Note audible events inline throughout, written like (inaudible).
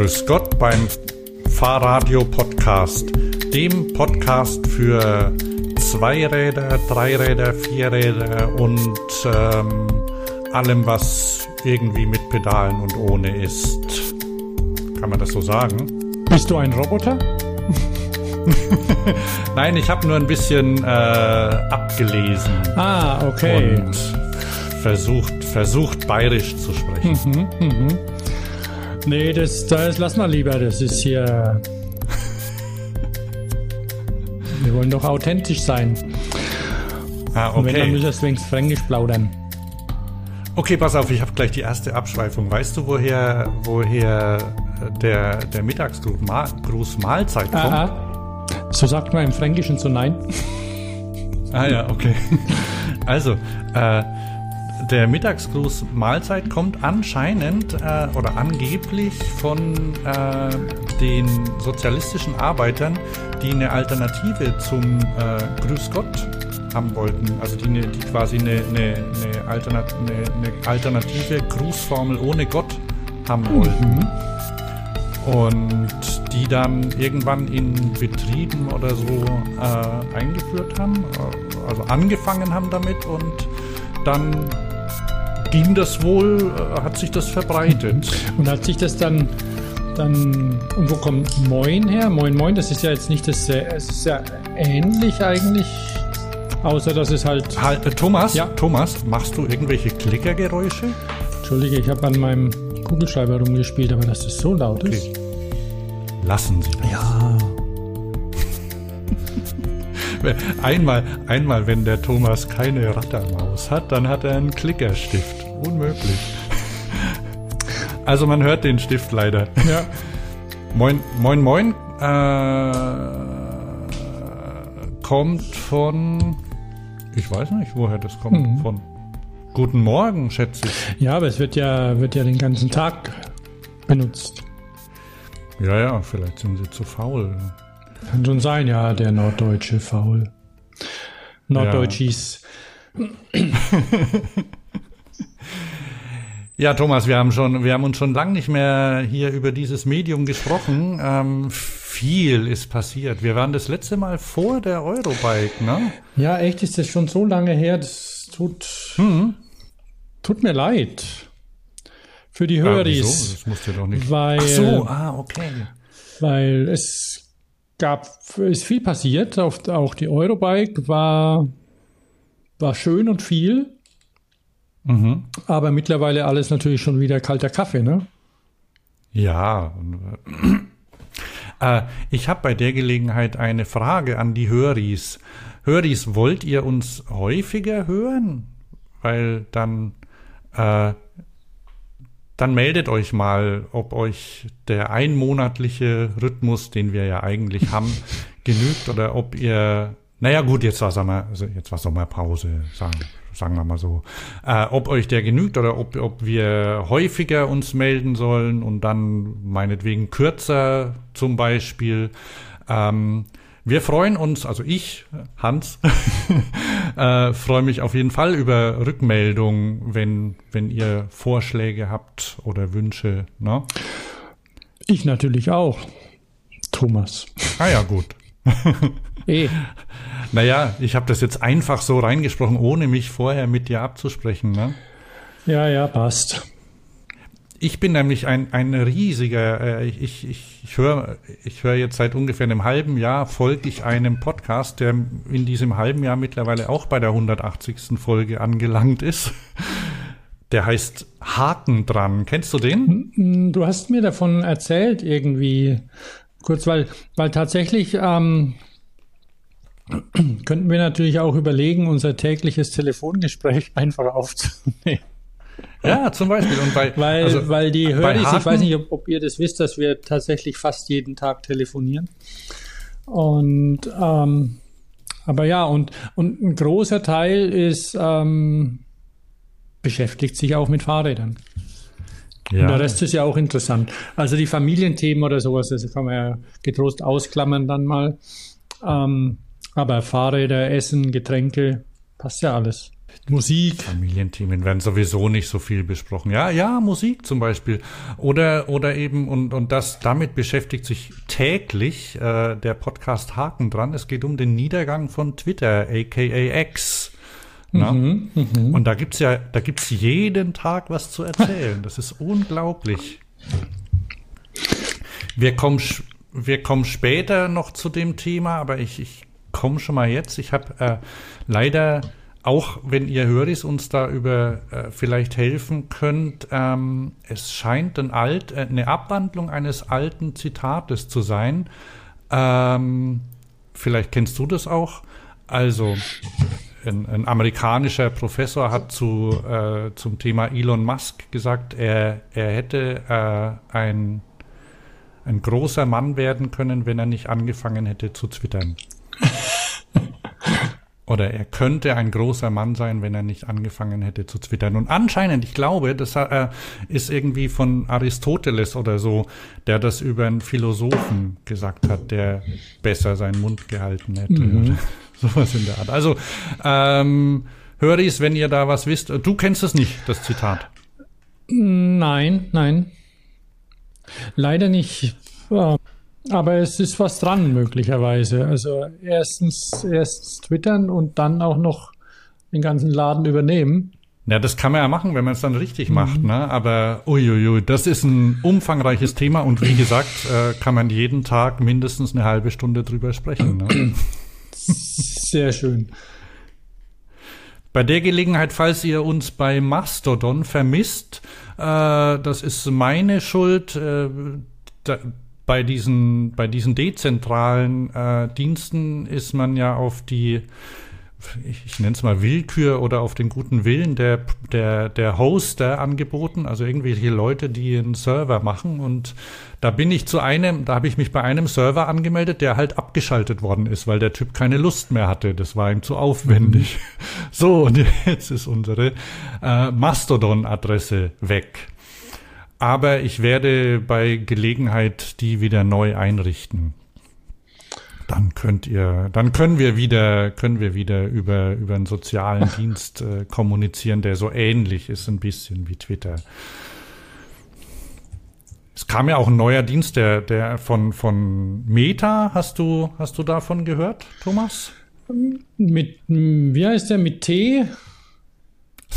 Grüß Gott beim Fahrradio Podcast, dem Podcast für Zweiräder, Dreiräder, Vierräder und ähm, allem, was irgendwie mit Pedalen und ohne ist. Kann man das so sagen? Bist du ein Roboter? (laughs) Nein, ich habe nur ein bisschen äh, abgelesen. Ah, okay. Und versucht, versucht bayerisch zu sprechen. Mhm, mhm. Nee, das, das lass mal lieber. Das ist hier. Wir wollen doch authentisch sein. Ah, Und wenn, dann okay. müssen wir wenigstens Fränkisch plaudern. Okay, pass auf, ich habe gleich die erste Abschweifung. Weißt du, woher, woher der, der Mittagsgruß Ma Mahlzeit kommt? Ah, ah. So sagt man im Fränkischen so nein. Ah ja, okay. Also, äh, der Mittagsgruß Mahlzeit kommt anscheinend äh, oder angeblich von äh, den sozialistischen Arbeitern, die eine Alternative zum äh, Grüß Gott haben wollten. Also die, ne- die quasi eine, eine, eine, Alternat eine, alternative Grußformel ohne Gott haben wollten. Und die dann irgendwann in Betrieben oder so äh, eingeführt haben, äh, also angefangen haben damit und dann ging das wohl, hat sich das verbreitet. (laughs) Und hat sich das dann. dann und wo kommt Moin her? Moin Moin, das ist ja jetzt nicht das. Es ist ja ähnlich eigentlich. Außer dass es halt. Halt, Thomas, Ja. Thomas, machst du irgendwelche Klickergeräusche? Entschuldige, ich habe an meinem Kugelschreiber rumgespielt, aber dass das so laut ist. Okay. Lassen Sie das. Ja. (laughs) Einmal, einmal, wenn der Thomas keine Rattermaus hat, dann hat er einen Klickerstift. Unmöglich. Also man hört den Stift leider. Ja. Moin, moin, moin. Äh, kommt von. Ich weiß nicht, woher das kommt. Mhm. Von. Guten Morgen, schätze ich. Ja, aber es wird ja, wird ja den ganzen Tag benutzt. Ja, ja, vielleicht sind sie zu faul. Kann schon sein, ja, der norddeutsche Faul. Norddeutschis. Ja, (laughs) Thomas, wir haben schon, wir haben uns schon lange nicht mehr hier über dieses Medium gesprochen. Ähm, viel ist passiert. Wir waren das letzte Mal vor der Eurobike, ne? Ja. echt ist das schon so lange her, das tut, Hm. tut mir leid. Für die Ah, Höris. Das musst du doch nicht. Weil, Ach so, ah, okay. weil es gab, ist viel passiert. Auch die Eurobike war, war schön und viel. Mhm. Aber mittlerweile alles natürlich schon wieder kalter Kaffee, ne? Ja. Äh, ich habe bei der Gelegenheit eine Frage an die Höris. Höris, wollt ihr uns häufiger hören? Weil dann, äh, dann meldet euch mal, ob euch der einmonatliche Rhythmus, den wir ja eigentlich (laughs) haben, genügt oder ob ihr, naja gut, jetzt war Sommer, also jetzt war Sommerpause, sagen, sagen wir mal so, äh, ob euch der genügt oder ob, ob wir häufiger uns melden sollen und dann meinetwegen kürzer zum Beispiel. Ähm, wir freuen uns, also ich, Hans, (laughs) äh, freue mich auf jeden Fall über Rückmeldungen, wenn, wenn ihr Vorschläge habt oder Wünsche. Ne? Ich natürlich auch. Thomas. Ah ja, gut. Eh. Naja, ich habe das jetzt einfach so reingesprochen, ohne mich vorher mit dir abzusprechen. Ne? Ja, ja, passt. Ich bin nämlich ein, ein riesiger, äh, ich, ich, ich, höre ich hör jetzt seit ungefähr einem halben Jahr, folge ich einem Podcast, der in diesem halben Jahr mittlerweile auch bei der 180. Folge angelangt ist. Der heißt Haken dran. Kennst du den? Du hast mir davon erzählt irgendwie kurz, weil, weil tatsächlich ähm, (clears throat) könnten wir natürlich auch überlegen, unser tägliches Telefongespräch (laughs) einfach aufzunehmen. Ja, zum Beispiel. Und bei, Weil, also, weil die Höris, ich weiß nicht, ob, ob ihr das wisst, dass wir tatsächlich fast jeden Tag telefonieren. Und ähm, aber ja, und, und ein großer Teil ist ähm, beschäftigt sich auch mit Fahrrädern. Und ja, der Rest ist ja auch interessant. Also die Familienthemen oder sowas, das kann man ja getrost ausklammern dann mal. Ähm, aber Fahrräder, Essen, Getränke, passt ja alles. Musik. Familienthemen werden sowieso nicht so viel besprochen. Ja, ja, Musik zum Beispiel. Oder, oder eben, und, und das, damit beschäftigt sich täglich äh, der Podcast Haken dran. Es geht um den Niedergang von Twitter, aka X. Mhm, mh. Und da gibt's ja, da gibt's jeden Tag was zu erzählen. Das ist unglaublich. Wir kommen, wir kommen später noch zu dem Thema, aber ich, ich komme schon mal jetzt. Ich habe äh, leider auch wenn ihr Höris uns da über äh, vielleicht helfen könnt, ähm, es scheint ein alt, äh, eine Abwandlung eines alten Zitates zu sein. Ähm, vielleicht kennst du das auch. Also, ein, ein amerikanischer Professor hat zu, äh, zum Thema Elon Musk gesagt, er, er hätte äh, ein, ein großer Mann werden können, wenn er nicht angefangen hätte zu twittern. (laughs) Oder er könnte ein großer Mann sein, wenn er nicht angefangen hätte zu twittern. Und anscheinend, ich glaube, das äh, ist irgendwie von Aristoteles oder so, der das über einen Philosophen gesagt hat, der besser seinen Mund gehalten hätte. Mhm. (laughs) Sowas in der Art. Also, ähm, Höris, wenn ihr da was wisst, du kennst es nicht, das Zitat. Nein, nein. Leider nicht. Aber es ist was dran, möglicherweise. Also erstens, erstens twittern und dann auch noch den ganzen Laden übernehmen. Ja, das kann man ja machen, wenn man es dann richtig mhm. macht, ne? Aber uiuiui, das ist ein umfangreiches Thema und wie gesagt, äh, kann man jeden Tag mindestens eine halbe Stunde drüber sprechen. Ne? (clears throat) Sehr schön. Bei der Gelegenheit, falls ihr uns bei Mastodon vermisst, äh, das ist meine Schuld. Äh, da, bei diesen, bei diesen dezentralen äh, Diensten ist man ja auf die, ich, ich nenne es mal Willkür oder auf den guten Willen der, der, der Hoster angeboten, also irgendwelche Leute, die einen Server machen. Und da bin ich zu einem, da habe ich mich bei einem Server angemeldet, der halt abgeschaltet worden ist, weil der Typ keine Lust mehr hatte. Das war ihm zu aufwendig. Mhm. (laughs) So, und jetzt ist unsere äh, Mastodon-Adresse weg. Aber ich werde bei Gelegenheit die wieder neu einrichten. Dann könnt ihr, dann können wir wieder, können wir wieder über, über einen sozialen (laughs) Dienst äh, kommunizieren, der so ähnlich ist, ein bisschen wie Twitter. Es kam ja auch ein neuer Dienst, der, der von, von Meta. Hast du, hast du davon gehört, Thomas? Mit, wie heißt der? Mit T?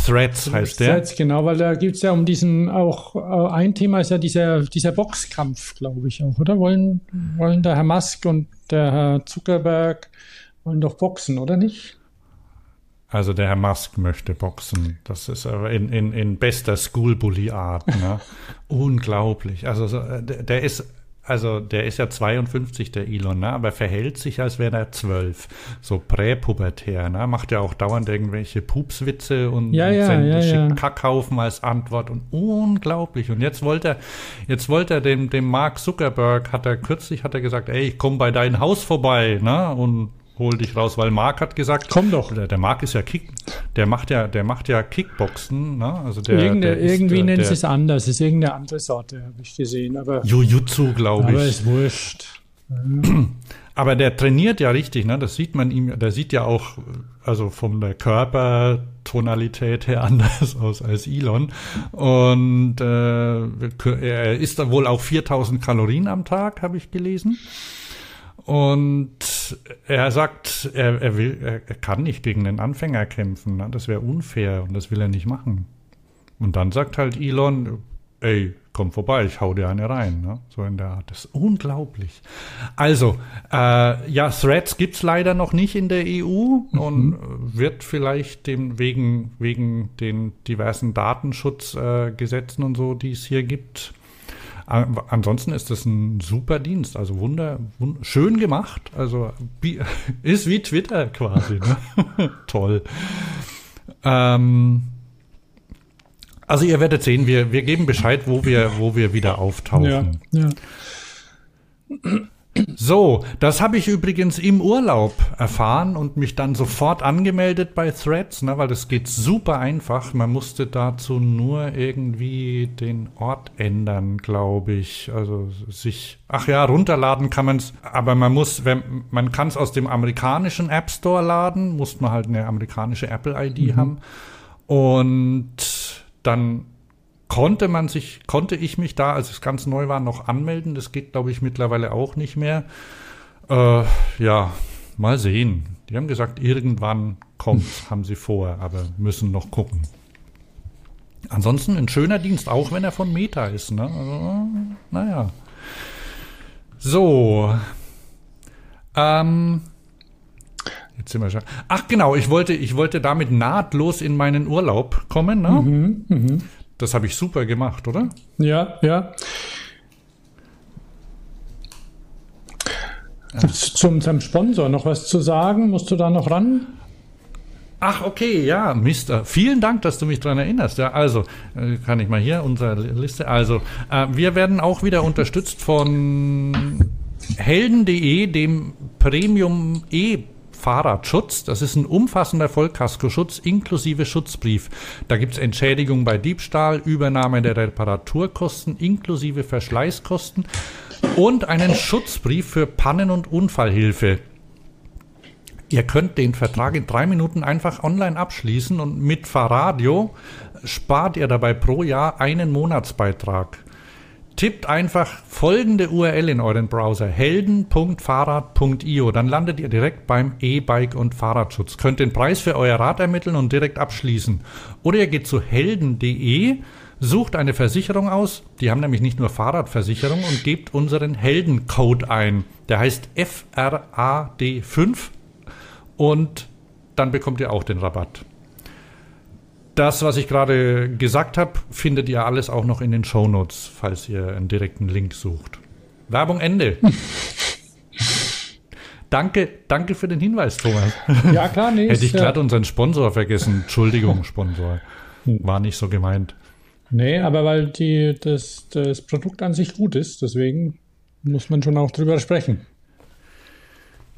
Threads heißt der. Threads, genau, weil da gibt es ja um diesen auch äh, ein Thema ist ja dieser, dieser Boxkampf, glaube ich auch, oder? Wollen, wollen der Herr Musk und der Herr Zuckerberg wollen doch boxen, oder nicht? Also der Herr Musk möchte boxen. Das ist aber in, in, in bester Schoolbully-Art. Ne? (laughs) Unglaublich. Also der, der ist also der ist ja 52, der Elon, ne? aber verhält sich, als wäre er zwölf. So präpubertär, ne? Macht ja auch dauernd irgendwelche Pupswitze und, ja, ja, ja, ja. Kackhaufen als Antwort und unglaublich. Und jetzt wollte er, jetzt wollte er dem, dem Mark Zuckerberg, hat er kürzlich, hat er gesagt, ey, ich komm bei dein Haus vorbei, ne? Und hol dich raus, weil Mark hat gesagt, komm doch. Der, der Mark ist ja Kick, der macht ja, der macht ja Kickboxen, ne? Also der, Irgende, der irgendwie ist, nennt sie es anders, ist irgendeine andere Sorte, habe ich gesehen, aber Jujutsu, glaube ich. Aber ist wurscht. (clears throat) Aber der trainiert ja richtig, ne? Das sieht man ihm, der sieht ja auch, also von der Körpertonalität her (laughs) anders aus als Elon. Und äh, er isst wohl auch 4000 Kalorien am Tag, habe ich gelesen. Und er sagt, er, er will, er, kann nicht gegen den Anfänger kämpfen. Ne? Das wäre unfair und das will er nicht machen. Und dann sagt halt Elon, ey, komm vorbei, ich hau dir eine rein. Ne? So in der Art. Das ist unglaublich. Also, äh, ja, Threads gibt's leider noch nicht in der EU mhm. und wird vielleicht dem wegen, wegen den diversen Datenschutzgesetzen äh, und so, die es hier gibt, Ansonsten ist das ein super Dienst, also wunder, wund schön gemacht, also (laughs) ist wie Twitter quasi. Ne? (laughs) Toll. Ähm, also ihr werdet sehen, wir, wir geben Bescheid, wo wir, wo wir wieder auftauchen. Ja, ja. So, das habe ich übrigens im Urlaub erfahren und mich dann sofort angemeldet bei Threads, ne, weil das geht super einfach. Man musste dazu nur irgendwie den Ort ändern, glaube ich. Also sich, ach ja, runterladen kann man es, aber man muss, wenn, man kann es aus dem amerikanischen App Store laden, muss man halt eine amerikanische Apple-ID mhm. haben. Und dann konnte man sich, konnte ich mich da, als es ganz neu war, noch anmelden. Das geht, glaube ich, mittlerweile auch nicht mehr. Äh, ja, mal sehen. Die haben gesagt, irgendwann kommt, haben sie vor, aber müssen noch gucken. Ansonsten ein schöner Dienst, auch wenn er von Meta ist. Ne? Also, naja. So. Ähm, Jetzt sind wir schon. Ach genau, ich wollte, ich wollte damit nahtlos in meinen Urlaub kommen. Ne? Mhm, mh. Das habe ich super gemacht, oder? Ja, ja. Zu unserem Sponsor noch was zu sagen? Musst du da noch ran? Ach, okay, ja, Mister. Vielen Dank, dass du mich daran erinnerst. Ja, also, äh, kann ich mal hier unsere Liste. Also, äh, wir werden auch wieder unterstützt von helden.de, dem Premium E Fahrradschutz. Das ist ein umfassender Vollkaskoschutz inklusive Schutzbrief. Da gibt es Entschädigung bei Diebstahl, Übernahme der Reparaturkosten inklusive Verschleißkosten und einen Schutzbrief für Pannen- und Unfallhilfe. Ihr könnt den Vertrag in drei Minuten einfach online abschließen und mit Fahrradio spart ihr dabei pro Jahr einen Monatsbeitrag. Tippt einfach folgende URL in euren Browser: helden.fahrrad.io. Dann landet ihr direkt beim E-Bike und Fahrradschutz. Könnt den Preis für euer Rad ermitteln und direkt abschließen. Oder ihr geht zu helden.de, sucht eine Versicherung aus. Die haben nämlich nicht nur Fahrradversicherung und gebt unseren Heldencode ein. Der heißt FRAD5 und dann bekommt ihr auch den Rabatt. Das, was ich gerade gesagt habe, findet ihr alles auch noch in den Show Notes, falls ihr einen direkten Link sucht. Werbung Ende. (laughs) danke, danke für den Hinweis, Thomas. Ja, klar, nee. (laughs) Hätte ich glatt ja. unseren Sponsor vergessen. Entschuldigung, Sponsor. War nicht so gemeint. Nee, aber weil die, das, das Produkt an sich gut ist, deswegen muss man schon auch drüber sprechen.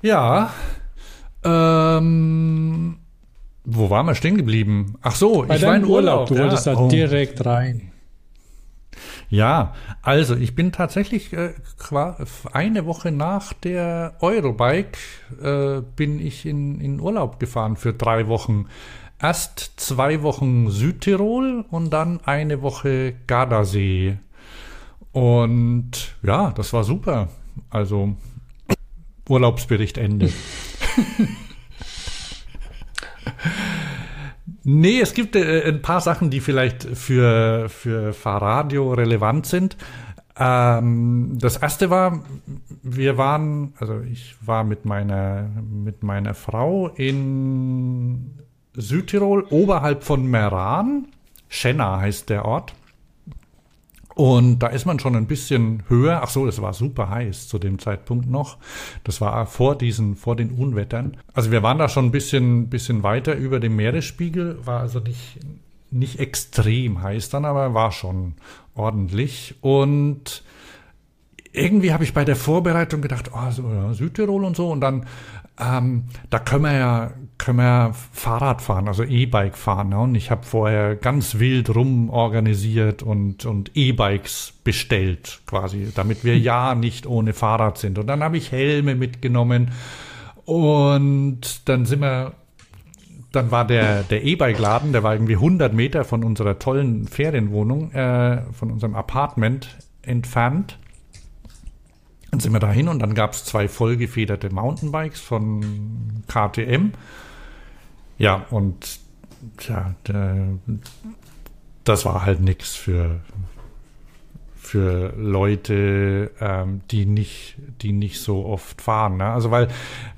Ja. Ähm, wo waren wir stehen geblieben? Ach so, Bei ich war in Urlaub. Urlaub. Du wolltest da oh. direkt rein. Ja, also ich bin tatsächlich äh, eine Woche nach der Eurobike äh, bin ich in, in Urlaub gefahren für drei Wochen. Erst zwei Wochen Südtirol und dann eine Woche Gardasee. Und ja, das war super. Also Urlaubsbericht Ende. (laughs) Nee, es gibt äh, ein paar Sachen, die vielleicht für, für Fahrradio relevant sind. Ähm, das erste war, wir waren, also ich war mit meiner, mit meiner Frau in Südtirol, oberhalb von Meran. Schenna heißt der Ort. Und da ist man schon ein bisschen höher. Ach so, es war super heiß zu dem Zeitpunkt noch. Das war vor diesen, vor den Unwettern. Also wir waren da schon ein bisschen, bisschen weiter über dem Meeresspiegel. War also nicht, nicht extrem heiß dann, aber war schon ordentlich. Und irgendwie habe ich bei der Vorbereitung gedacht, oh, Südtirol und so. Und dann, ähm, da können wir ja können wir Fahrrad fahren, also E-Bike fahren. Ne? Und ich habe vorher ganz wild rum organisiert und, und E-Bikes bestellt, quasi, damit wir (laughs) ja nicht ohne Fahrrad sind. Und dann habe ich Helme mitgenommen und dann sind wir, dann war der, der E-Bike-Laden, der war irgendwie 100 Meter von unserer tollen Ferienwohnung, äh, von unserem Apartment entfernt. Dann sind wir dahin und dann gab es zwei vollgefederte Mountainbikes von KTM. Ja, und tja, das war halt nichts für, für Leute, ähm, die, nicht, die nicht so oft fahren. Ne? Also weil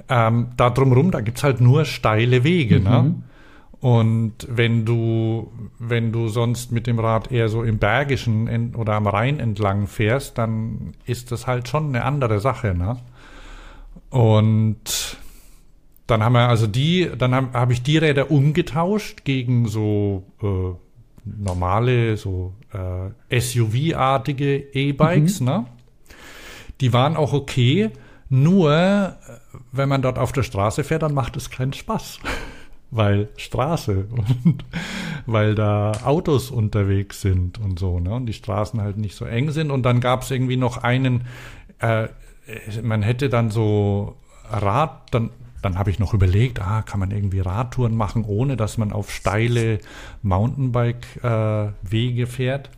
ähm, da drumherum, da gibt es halt nur steile Wege. Ne? Mhm. Ne? Und wenn du, wenn du sonst mit dem Rad eher so im Bergischen oder am Rhein entlang fährst, dann ist das halt schon eine andere Sache. Ne? Und dann haben wir also die, dann habe hab ich die Räder umgetauscht gegen so äh, normale, so äh, SUV-artige E-Bikes, mhm. ne? Die waren auch okay. Nur, äh, wenn man dort auf der Straße fährt, dann macht es keinen Spaß. (laughs) weil Straße und (laughs) weil da Autos unterwegs sind und so, ne? Und die Straßen halt nicht so eng sind. Und dann gab es irgendwie noch einen, äh, man hätte dann so Rad, dann, dann habe ich noch überlegt, ah, kann man irgendwie Radtouren machen, ohne dass man auf steile Mountainbike-Wege äh, fährt.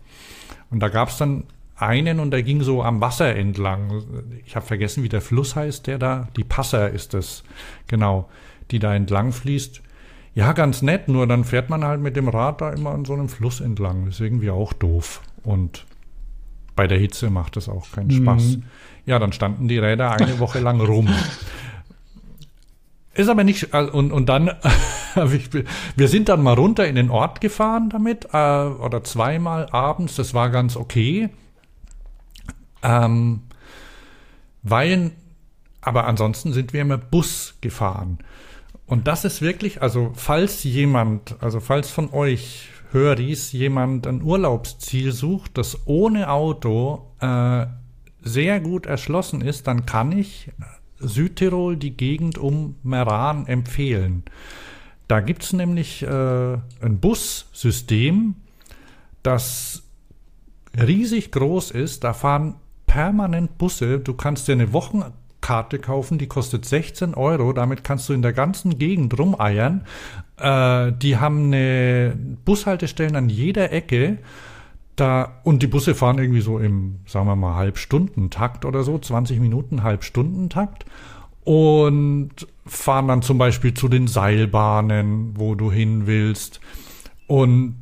Und da gab es dann einen und der ging so am Wasser entlang. Ich habe vergessen, wie der Fluss heißt, der da. Die Passer ist es, genau, die da entlang fließt. Ja, ganz nett, nur dann fährt man halt mit dem Rad da immer an so einem Fluss entlang. Das ist irgendwie auch doof. Und bei der Hitze macht das auch keinen Spaß. Mhm. Ja, dann standen die Räder eine Woche lang rum. (laughs) Ist aber nicht, äh, und, und dann, (laughs) wir sind dann mal runter in den Ort gefahren damit, äh, oder zweimal abends, das war ganz okay. Ähm, weil, aber ansonsten sind wir immer Bus gefahren. Und das ist wirklich, also falls jemand, also falls von euch Höris jemand ein Urlaubsziel sucht, das ohne Auto äh, sehr gut erschlossen ist, dann kann ich Südtirol die Gegend um Meran empfehlen. Da gibt es nämlich äh, ein Bussystem, das riesig groß ist. Da fahren permanent Busse. Du kannst dir eine Wochen Karte kaufen, die kostet 16 Euro. Damit kannst du in der ganzen Gegend rumeiern. Äh, die haben eine Bushaltestellen an jeder Ecke. Da, und die Busse fahren irgendwie so im, sagen wir mal, Halbstundentakt oder so, 20 Minuten, Halbstundentakt. Und fahren dann zum Beispiel zu den Seilbahnen, wo du hin willst. Und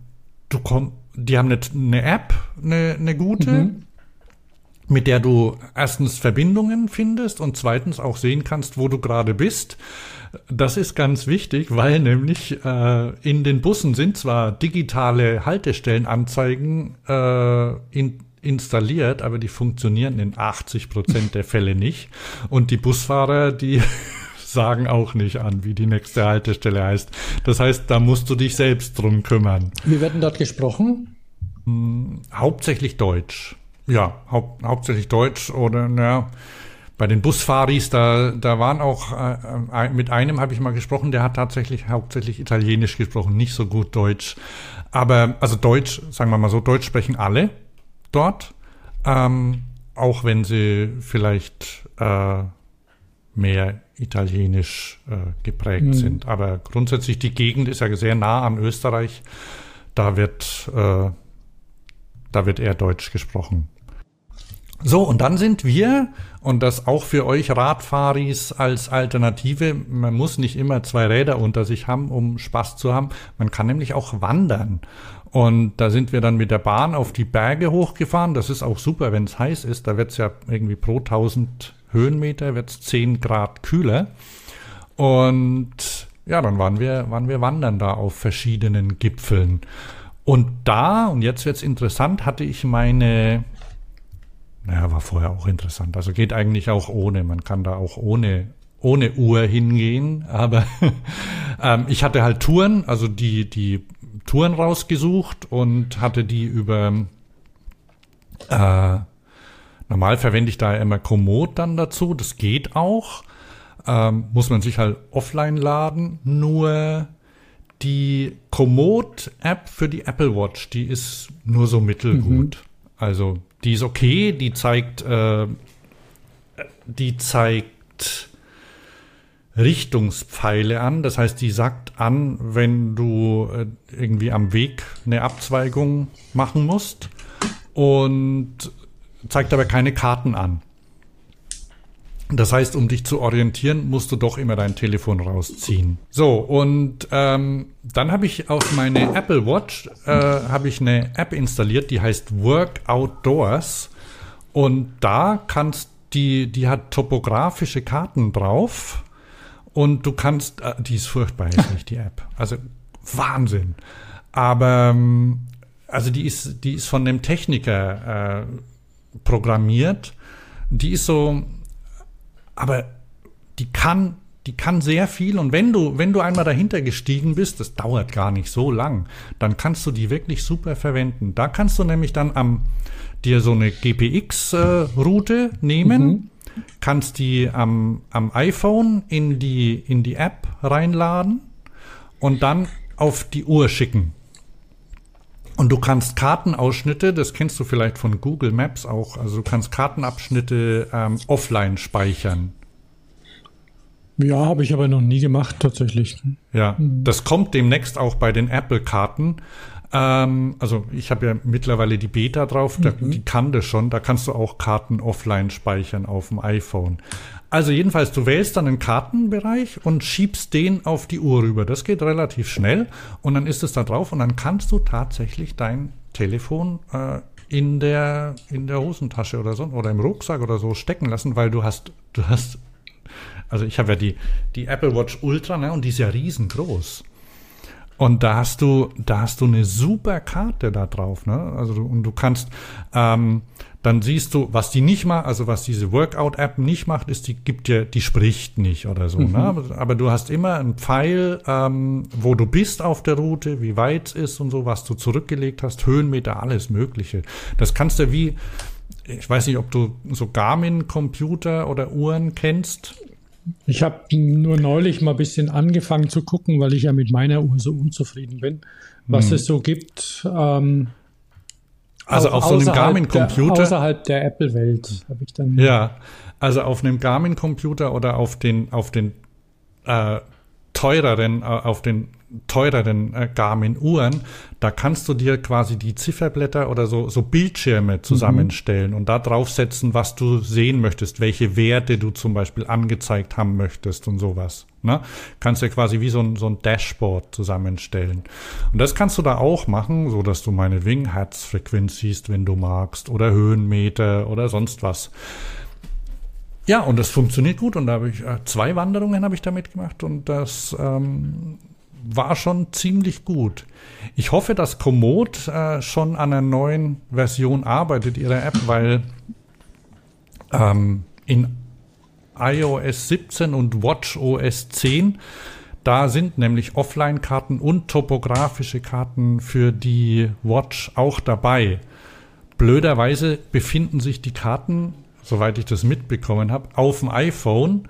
du kommst, die haben eine, eine App, eine, eine gute. Mhm mit der du erstens Verbindungen findest und zweitens auch sehen kannst, wo du gerade bist. Das ist ganz wichtig, weil nämlich äh, in den Bussen sind zwar digitale Haltestellenanzeigen äh, in, installiert, aber die funktionieren in 80 Prozent der Fälle nicht. Und die Busfahrer, die (laughs) sagen auch nicht an, wie die nächste Haltestelle heißt. Das heißt, da musst du dich selbst drum kümmern. Wie wird denn dort gesprochen? Hm, hauptsächlich Deutsch. Ja, hau hauptsächlich Deutsch oder ja. Bei den Busfahris, da, da waren auch, äh, mit einem habe ich mal gesprochen, der hat tatsächlich hauptsächlich Italienisch gesprochen, nicht so gut Deutsch. Aber, also Deutsch, sagen wir mal so, Deutsch sprechen alle dort, ähm, auch wenn sie vielleicht äh, mehr italienisch äh, geprägt mhm. sind. Aber grundsätzlich die Gegend ist ja sehr nah an Österreich. Da wird, äh, da wird eher Deutsch gesprochen. So, und dann sind wir, und das auch für euch Radfahris als Alternative, man muss nicht immer zwei Räder unter sich haben, um Spaß zu haben. Man kann nämlich auch wandern. Und da sind wir dann mit der Bahn auf die Berge hochgefahren. Das ist auch super, wenn es heiß ist. Da wird es ja irgendwie pro 1000 Höhenmeter wird es 10 Grad kühler. Und ja, dann waren wir, waren wir wandern da auf verschiedenen Gipfeln. Und da, und jetzt wird's interessant, hatte ich meine naja, war vorher auch interessant. Also geht eigentlich auch ohne. Man kann da auch ohne, ohne Uhr hingehen. Aber (laughs) ähm, ich hatte halt Touren, also die, die Touren rausgesucht und hatte die über äh, normal verwende ich da immer Komoot dann dazu. Das geht auch. Ähm, muss man sich halt offline laden. Nur die Komoot-App für die Apple Watch, die ist nur so mittelgut. Mhm. Also die ist okay, die zeigt, äh, die zeigt Richtungspfeile an. Das heißt, die sagt an, wenn du äh, irgendwie am Weg eine Abzweigung machen musst und zeigt aber keine Karten an. Das heißt, um dich zu orientieren, musst du doch immer dein Telefon rausziehen. So, und ähm, dann habe ich auf meine Apple Watch äh, habe ich eine App installiert, die heißt Work Outdoors. Und da kannst die, die hat topografische Karten drauf. Und du kannst, äh, die ist furchtbar hässlich, die App. Also Wahnsinn. Aber ähm, also die ist, die ist von einem Techniker äh, programmiert. Die ist so, aber die kann, die kann sehr viel und wenn du, wenn du einmal dahinter gestiegen bist, das dauert gar nicht so lang, dann kannst du die wirklich super verwenden. Da kannst du nämlich dann am dir so eine GPX-Route äh, nehmen. Mhm. kannst die am, am iPhone in die, in die App reinladen und dann auf die Uhr schicken. Und du kannst Kartenausschnitte, das kennst du vielleicht von Google Maps auch, also du kannst Kartenabschnitte ähm, offline speichern. Ja, habe ich aber noch nie gemacht tatsächlich. Ja, das kommt demnächst auch bei den Apple-Karten. Ähm, also ich habe ja mittlerweile die Beta drauf, da, mhm. die kann das schon. Da kannst du auch Karten offline speichern auf dem iPhone. Also jedenfalls, du wählst dann einen Kartenbereich und schiebst den auf die Uhr rüber. Das geht relativ schnell und dann ist es da drauf und dann kannst du tatsächlich dein Telefon äh, in der in der Hosentasche oder so oder im Rucksack oder so stecken lassen, weil du hast du hast also ich habe ja die die Apple Watch Ultra ne, und die ist ja riesengroß. Und da hast du, da hast du eine super Karte da drauf, ne? Also und du kannst, ähm, dann siehst du, was die nicht macht, also was diese Workout-App nicht macht, ist, die gibt dir, die spricht nicht oder so, ne? mhm. ne? Aber du hast immer einen Pfeil, ähm, wo du bist auf der Route, wie weit es ist und so, was du zurückgelegt hast, Höhenmeter, alles Mögliche. Das kannst du wie, ich weiß nicht, ob du so Garmin-Computer oder Uhren kennst. Ich habe nur neulich mal ein bisschen angefangen zu gucken, weil ich ja mit meiner Uhr so unzufrieden bin, was hm. es so gibt. Ähm, also auf so einem Garmin-Computer. Außerhalb der Apple-Welt habe ich dann. Ja, also auf einem Garmin-Computer oder auf den, auf den äh, teureren, äh, auf den teureren äh, Garmin-Uhren, da kannst du dir quasi die Zifferblätter oder so, so Bildschirme zusammenstellen mhm. und da draufsetzen, was du sehen möchtest, welche Werte du zum Beispiel angezeigt haben möchtest und sowas. Ne? Kannst du quasi wie so ein, so ein Dashboard zusammenstellen. Und das kannst du da auch machen, so dass du meinetwegen Herzfrequenz siehst, wenn du magst, oder Höhenmeter oder sonst was. Ja, und das funktioniert gut. Und da habe ich äh, zwei Wanderungen habe ich damit gemacht und das ähm, war schon ziemlich gut. Ich hoffe, dass Komoot äh, schon an einer neuen Version arbeitet ihrer App, weil ähm, in iOS 17 und WatchOS 10 da sind nämlich Offline-Karten und topografische Karten für die Watch auch dabei. Blöderweise befinden sich die Karten, soweit ich das mitbekommen habe, auf dem iPhone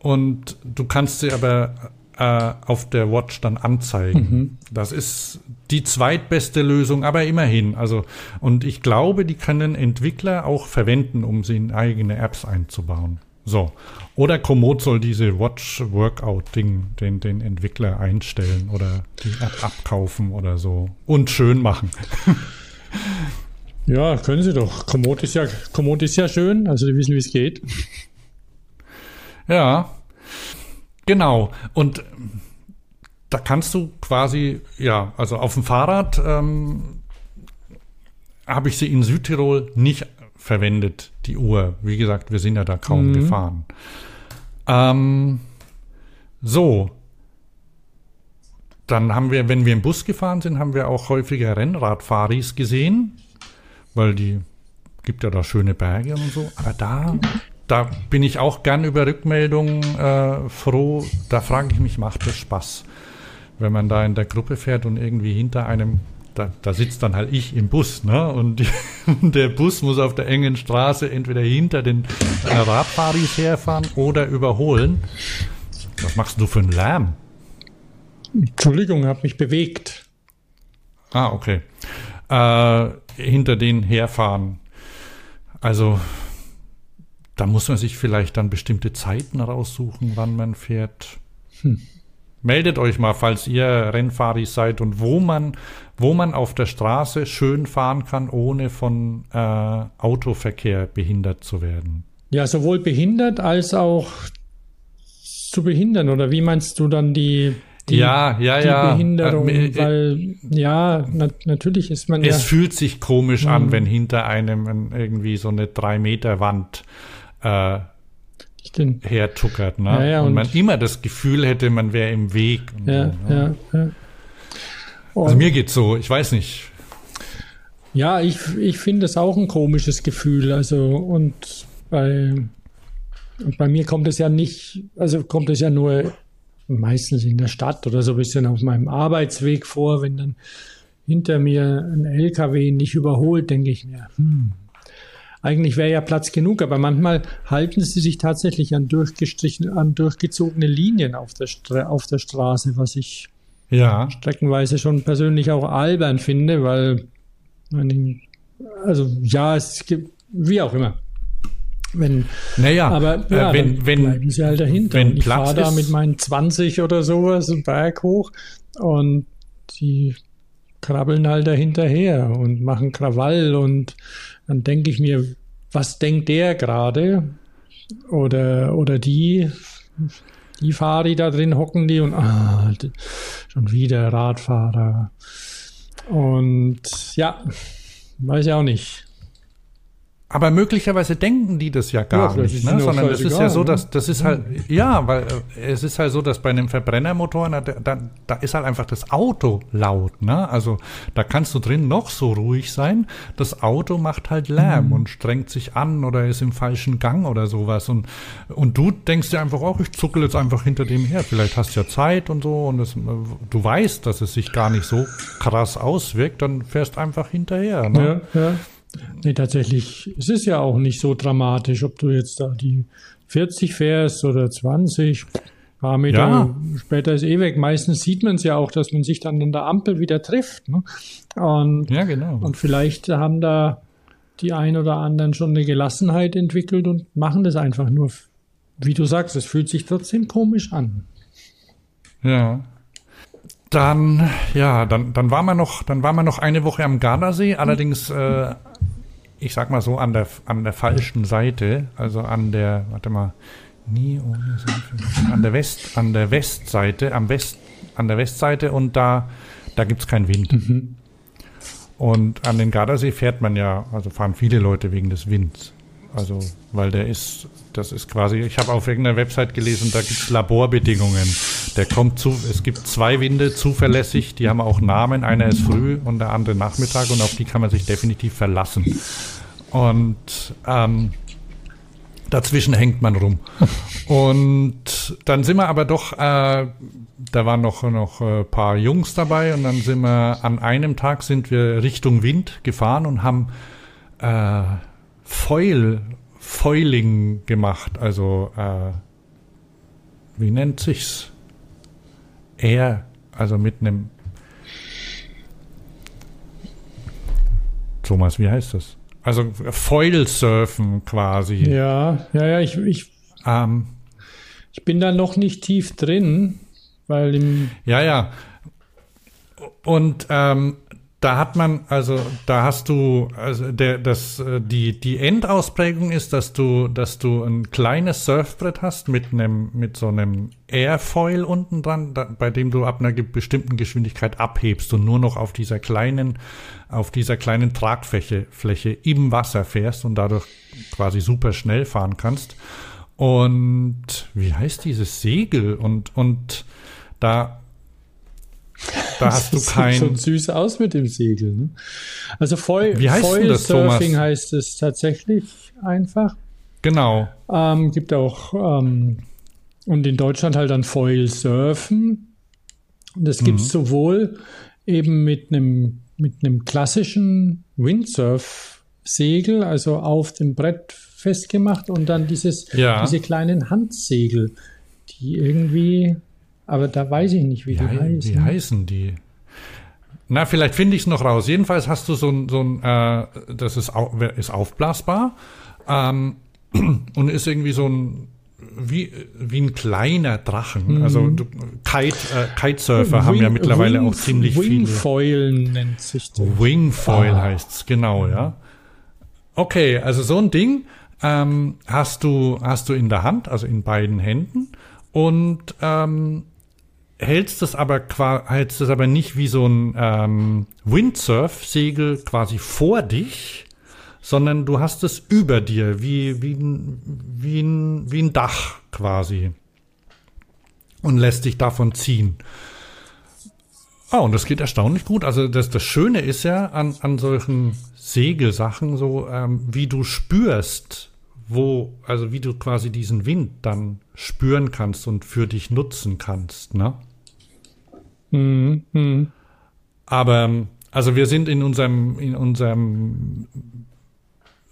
und du kannst sie aber äh, auf der Watch dann anzeigen. Mhm. Das ist die zweitbeste Lösung, aber immerhin. Also, und ich glaube, die können Entwickler auch verwenden, um sie in eigene Apps einzubauen. So. Oder Komoot soll diese Watch-Workout-Ding den, den Entwickler einstellen oder die App abkaufen oder so. Und schön machen. (laughs) ja, können sie doch. Komoot ist ja, Komoot ist ja schön, also die wissen, wie es geht. Ja, Genau. Und da kannst du quasi, ja, also auf dem Fahrrad ähm, habe ich sie in Südtirol nicht verwendet, die Uhr. Wie gesagt, wir sind ja da kaum mhm. gefahren. Ähm, so. Dann haben wir, wenn wir im Bus gefahren sind, haben wir auch häufiger Rennradfahris gesehen, weil die gibt ja da schöne Berge und so. Aber da da bin ich auch gern über Rückmeldungen äh, froh. Da frage ich mich, macht das Spaß? Wenn man da in der Gruppe fährt und irgendwie hinter einem, da, da sitzt dann halt ich im Bus, ne? Und die, (laughs) der Bus muss auf der engen Straße entweder hinter den äh, Radfahris herfahren oder überholen. Was machst du für einen Lärm? Entschuldigung, habe mich bewegt. Ah, okay. Äh, hinter den herfahren. Also da muss man sich vielleicht dann bestimmte Zeiten raussuchen, wann man fährt. Hm. Meldet euch mal, falls ihr Rennfahrer seid und wo man, wo man auf der Straße schön fahren kann, ohne von äh, Autoverkehr behindert zu werden. Ja, sowohl behindert als auch zu behindern. Oder wie meinst du dann die, die, ja, ja, die ja. Behinderung? Äh, äh, weil, ja, na, natürlich ist man. Es ja, fühlt sich komisch an, hm. wenn hinter einem irgendwie so eine drei Meter Wand äh, hertuckert. Ne? Ja, ja, und, und, man immer das Gefühl hätte, man wäre im Weg. Ja, so, ne? ja, ja. Also mir geht's so, ich weiß nicht. Ja, ich, ich finde es auch ein komisches Gefühl. Also, und bei, und bei mir kommt es ja nicht, also kommt es ja nur meistens in der Stadt oder so ein bisschen auf meinem Arbeitsweg vor, wenn dann hinter mir ein LKW nicht überholt, denke ich mir, hm, eigentlich wäre ja Platz genug, aber manchmal halten sie sich tatsächlich an durchgestrichen, an durchgezogene Linien auf der, Stra auf der Straße, was ich ja. streckenweise schon persönlich auch albern finde, weil also ja, es gibt wie auch immer. Wenn, naja, aber ja, äh, wenn, wenn, bleiben sie halt dahinter. Wenn ich fahre da mit meinen 20 oder sowas einen Berg hoch und die krabbeln halt dahinterher und machen Krawall und dann denke ich mir, was denkt der gerade? Oder, oder die, die da drin hocken, die und ah, schon wieder Radfahrer. Und ja, weiß ich auch nicht. Aber möglicherweise denken die das ja gar ja, nicht, ne? sondern es ist ja so, dass das ist halt, ja, weil äh, es ist halt so, dass bei einem Verbrennermotor, na, da, da ist halt einfach das Auto laut, ne? Also da kannst du drin noch so ruhig sein, das Auto macht halt Lärm mhm. und strengt sich an oder ist im falschen Gang oder sowas und und du denkst dir einfach auch, ich zuckel jetzt einfach hinter dem her, vielleicht hast du ja Zeit und so und das, du weißt, dass es sich gar nicht so krass auswirkt, dann fährst einfach hinterher, ne? Ja, ja. Nee, tatsächlich, es ist ja auch nicht so dramatisch, ob du jetzt da die 40 fährst oder 20. Ein paar Meter ja. später ist eh weg. Meistens sieht man es ja auch, dass man sich dann an der Ampel wieder trifft. Ne? Und, ja, genau. Und vielleicht haben da die ein oder anderen schon eine Gelassenheit entwickelt und machen das einfach nur, wie du sagst, es fühlt sich trotzdem komisch an. Ja. Dann, ja, dann, dann waren wir noch, dann waren wir noch eine Woche am Gardasee, allerdings äh, ich sag mal so, an der, an der falschen Seite, also an der, warte mal, nie ohne Seife, an der West, an der Westseite, am West, an der Westseite und da, da gibt's keinen Wind. Mhm. Und an den Gardasee fährt man ja, also fahren viele Leute wegen des Winds. Also, weil der ist, das ist quasi, ich habe auf irgendeiner Website gelesen, da gibt es Laborbedingungen. Der kommt zu, es gibt zwei Winde zuverlässig, die haben auch Namen. Einer ist früh und der andere Nachmittag und auf die kann man sich definitiv verlassen. Und ähm, dazwischen hängt man rum. Und dann sind wir aber doch, äh, da waren noch noch ein paar Jungs dabei und dann sind wir an einem Tag sind wir Richtung Wind gefahren und haben äh, Foil, Foiling gemacht. Also, äh, wie nennt sich's? Er, also mit einem. Thomas, wie heißt das? Also Foil surfen quasi. Ja, ja, ja, ich, ich, ähm, ich bin da noch nicht tief drin, weil im. Ja, ja. Und ähm, da hat man, also da hast du, also der, das, äh, die, die Endausprägung ist, dass du, dass du ein kleines Surfbrett hast mit einem, mit so einem Airfoil unten dran, da, bei dem du ab einer bestimmten Geschwindigkeit abhebst und nur noch auf dieser kleinen, auf dieser kleinen Tragfläche Fläche im Wasser fährst und dadurch quasi super schnell fahren kannst. Und wie heißt dieses Segel? Und, und da da hast du kein. Sieht schon süß aus mit dem Segel. Ne? Also Foil, Wie heißt Foil das, Surfing Thomas? heißt es tatsächlich einfach. Genau. Ähm, gibt auch ähm, und in Deutschland halt dann Foil Surfen. Und das gibt es mhm. sowohl eben mit einem mit einem klassischen Windsurf Segel, also auf dem Brett festgemacht und dann dieses ja. diese kleinen Handsegel, die irgendwie aber da weiß ich nicht, wie, wie die heißen. Wie heißen die? Na, vielleicht finde ich es noch raus. Jedenfalls hast du so ein, so ein äh, das ist, au ist aufblasbar ähm, (clears throat) und ist irgendwie so ein wie, wie ein kleiner Drachen. Mhm. Also du, Kite, äh, Kitesurfer Wing, haben ja mittlerweile Wing, auch ziemlich Wingfoil viele. Wingfoil nennt sich das. Wingfoil ah. heißt's, genau, ja. Okay, also so ein Ding ähm, hast du hast du in der Hand, also in beiden Händen und ähm, hältst es aber hältst es aber nicht wie so ein ähm, Windsurf-Segel quasi vor dich, sondern du hast es über dir, wie, wie, ein, wie, ein, wie ein Dach quasi. Und lässt dich davon ziehen. Oh, und das geht erstaunlich gut. Also das, das Schöne ist ja an, an solchen Segelsachen so, ähm, wie du spürst, wo, also wie du quasi diesen Wind dann spüren kannst und für dich nutzen kannst, ne? Mhm. Mhm. Aber also wir sind in unserem in unserem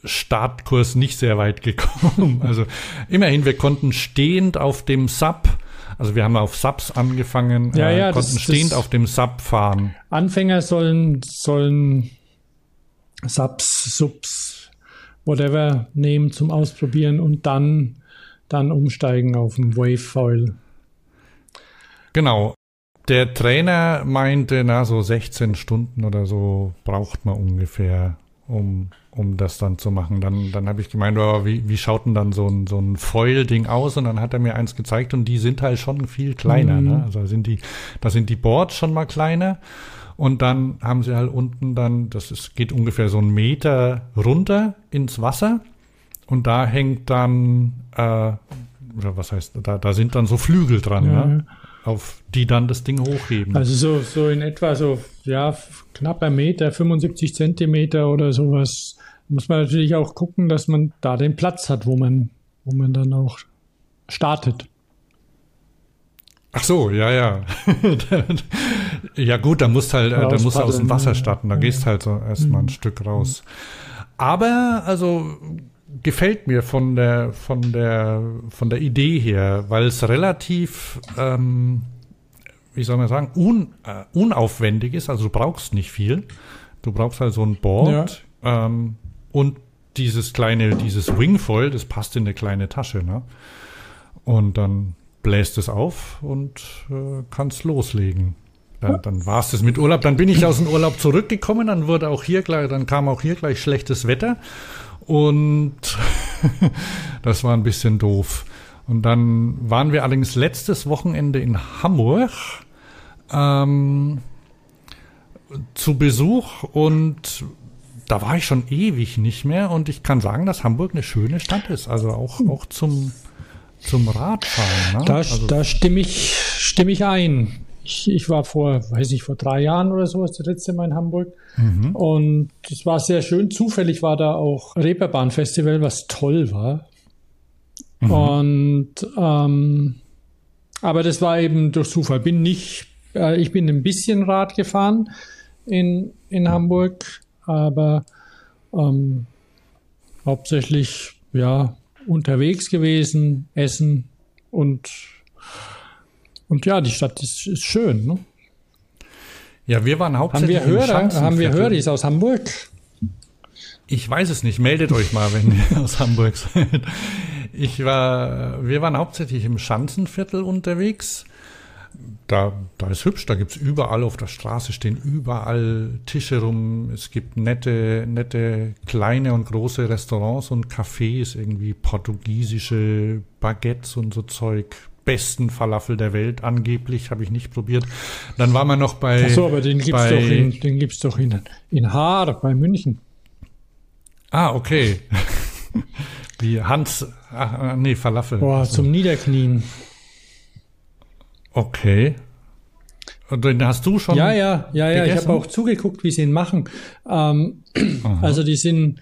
Startkurs nicht sehr weit gekommen. (laughs) Also immerhin, wir konnten stehend auf dem Sub, also wir haben auf Subs angefangen, ja, ja, äh, konnten das, stehend das auf dem Sub fahren. Anfänger sollen, sollen Subs, Subs, whatever nehmen zum Ausprobieren und dann, dann umsteigen auf den Wavefoil. Genau. Der Trainer meinte, na, so 16 Stunden oder so braucht man ungefähr, um, um das dann zu machen. Dann, dann habe ich gemeint, oh, wie, wie schaut denn dann so ein, so ein Foil-Ding aus? Und dann hat er mir eins gezeigt und die sind halt schon viel kleiner. Mhm. Ne? Also da sind die, da sind die Boards schon mal kleiner. Und dann haben sie halt unten dann, das ist, geht ungefähr so einen Meter runter ins Wasser. Und da hängt dann, äh, oder was heißt, da, da sind dann so Flügel dran, Ja. ne? Auf die dann das Ding hochheben. Also so, so in etwa so, ja, knapper Meter, 75 Zentimeter oder sowas. Muss man natürlich auch gucken, dass man da den Platz hat, wo man, wo man dann auch startet. Ach so, ja, ja. (laughs) ja gut, da musst halt, äh, da musst du aus dem Wasser starten, da gehst halt so erstmal ein Stück raus. Aber, also, gefällt mir von der, von der, von der Idee her, weil es relativ, ähm, wie soll man sagen, un, äh, unaufwendig ist, also du brauchst nicht viel. Du brauchst halt so ein Board ähm, und dieses kleine, dieses Wingfoil, das passt in eine kleine Tasche, ne? Und dann bläst es auf und äh, kannst loslegen. Dann, dann war es das mit Urlaub. Dann bin ich aus dem Urlaub zurückgekommen, dann wurde auch hier gleich, dann kam auch hier gleich schlechtes Wetter und (laughs) das war ein bisschen doof. Und dann waren wir allerdings letztes Wochenende in Hamburg ähm, zu Besuch und da war ich schon ewig nicht mehr und ich kann sagen, dass Hamburg eine schöne Stadt ist. Also auch, auch zum, zum Radfahren. Ne? Da, also, da stimme ich, stimme ich ein. Ich, ich war vor, weiß ich, vor drei Jahren oder so, das letzte Mal in Hamburg. mhm. Und es war sehr schön. Zufällig war da auch Reeperbahn Festival, was toll war. Mhm. Und ähm, aber das war eben durch Zufall. Bin nicht, äh, ich bin ein bisschen Rad gefahren in, in Hamburg, aber ähm, hauptsächlich ja unterwegs gewesen, essen und und ja, die Stadt ist, ist schön. Ne? Ja, wir waren Haben hauptsächlich wir im Hörer? Haben wir. Höris aus Hamburg? Ich weiß es nicht. Meldet euch mal, wenn ihr (laughs) aus Hamburg seid. Ich war, wir waren hauptsächlich im Schanzenviertel unterwegs. Da, da ist hübsch, da gibt's überall auf der Straße stehen überall Tische rum. Es gibt nette, nette kleine und große Restaurants und Cafés, irgendwie portugiesische Baguettes und so Zeug. Besten Falafel der Welt, angeblich, habe ich nicht probiert. Dann waren wir noch bei. Ach so, aber den gibt's bei- doch in, den gibt's doch in, in Haar bei München. Ah, okay. (laughs) Wie Hans, ach, nee, Falafel. Boah, Also, zum Niederknien. Okay. Und den hast du schon? Ja, ja, ja, ja. Ich gegessen? habe auch zugeguckt, wie sie ihn machen. Ähm, also die sind,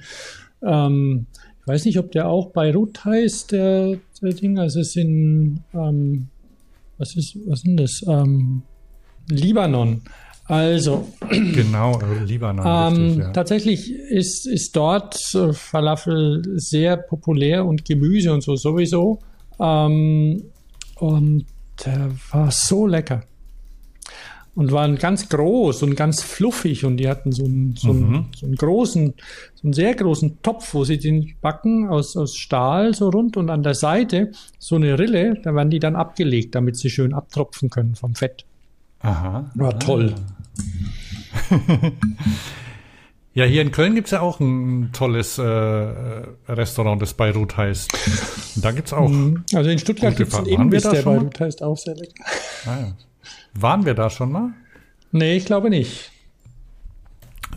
ähm, ich weiß nicht, ob der auch Beirut heißt, der, der Ding. Also es sind, ähm, was ist, was sind das? Ähm, Libanon. Also (clears throat) Genau, äh, Libanon, Ähm, richtig, ja. Tatsächlich ist, ist dort äh, Falafel sehr populär und Gemüse und so sowieso. Ähm, und der war so lecker. Und waren ganz groß und ganz fluffig und die hatten so einen, so einen, Mhm. so einen großen, so einen sehr großen Topf, wo sie den backen aus, aus Stahl so rund und an der Seite so eine Rille, da werden die dann abgelegt, damit sie schön abtropfen können vom Fett. Aha. War toll. (laughs) Ja, hier in Köln gibt's ja auch ein tolles äh, Restaurant, das Beirut heißt. Da gibt's auch. Also in Stuttgart gibt es einen. Waren Imbiss, der? Beirut heißt auch sehr lecker. Ah, ja. Waren wir da schon mal? Nee, ich glaube nicht.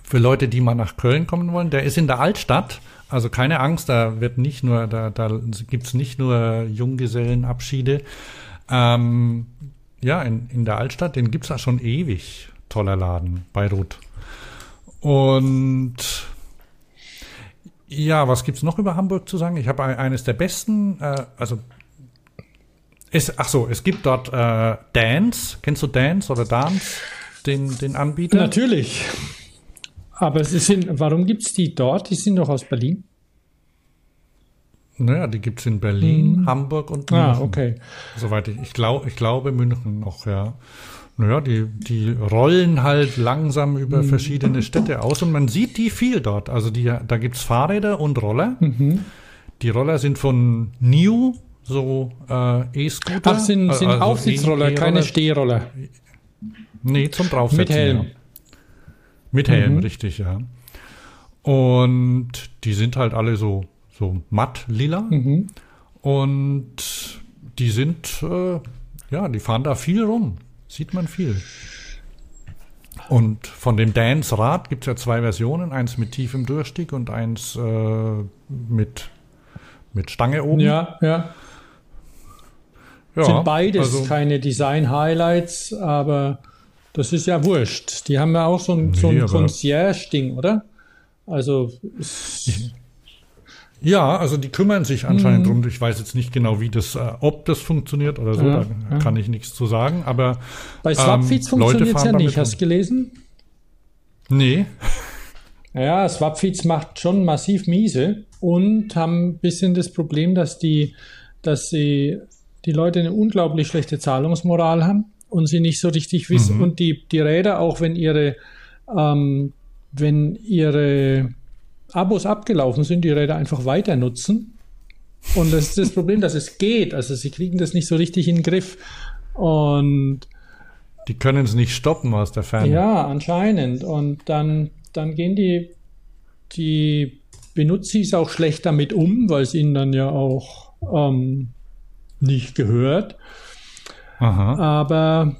Für Leute, die mal nach Köln kommen wollen, der ist in der Altstadt. Also keine Angst, da wird nicht nur, da, da gibt's nicht nur Junggesellenabschiede. Ähm, ja, in, in der Altstadt, den gibt's da schon ewig. Toller Laden, Beirut. Und ja, was gibt's noch über Hamburg zu sagen? Ich habe ein- eines der besten, äh, also es, ach so, es gibt dort äh, Dance. Kennst du Dance oder Dance? Den, den Anbieter? Natürlich. Aber sie sind, warum gibt es die dort? Die sind doch aus Berlin. Naja, die gibt es in Berlin, hm. Hamburg und ah, München. Ah, okay. Soweit ich, ich glaube, ich glaube München noch, ja. Naja, die, die rollen halt langsam über mhm. verschiedene Städte aus und man sieht die viel dort. Also die, da gibt's Fahrräder und Roller. Mhm. Die Roller sind von New, so äh, E-Scooter. Ach, sind, sind also Aufsitzroller, e keine Stehroller. Nee, zum Draufsetzen. Mit Helm. Ja. Mit Helm, mhm. richtig, ja. Und die sind halt alle so, so matt lila. Mhm. Und die sind, äh, ja, die fahren da viel rum. Sieht man viel. Und von dem Dance-Rad gibt es ja zwei Versionen, eins mit tiefem Durchstieg und eins äh, mit, mit Stange oben. Ja, ja. Ja Sind beides also, keine Design-Highlights, aber das ist ja wurscht. Die haben ja auch so ein, nee, so ein Concierge-Ding, oder? Also. Ja, also die kümmern sich anscheinend mhm. drum. Ich weiß jetzt nicht genau, wie das, äh, ob das funktioniert oder so, ja, da ja. kann ich nichts zu sagen. Aber bei Swapfeeds ähm, funktioniert es ja nicht. Hast du gelesen? Nee. Ja, Swapfeeds macht schon massiv miese und haben ein bisschen das Problem, dass die, dass sie die Leute eine unglaublich schlechte Zahlungsmoral haben und sie nicht so richtig wissen. Mhm. Und die, die Räder, auch wenn ihre, ähm, wenn ihre Abos abgelaufen sind, die Räder einfach weiter nutzen. Und das ist das Problem, dass es geht. Also sie kriegen das nicht so richtig in den Griff. Und die können es nicht stoppen aus der Ferne. Ja, anscheinend. Und dann, dann gehen die, die Benutzis auch schlecht damit um, weil es ihnen dann ja auch ähm, nicht gehört. Aha. Aber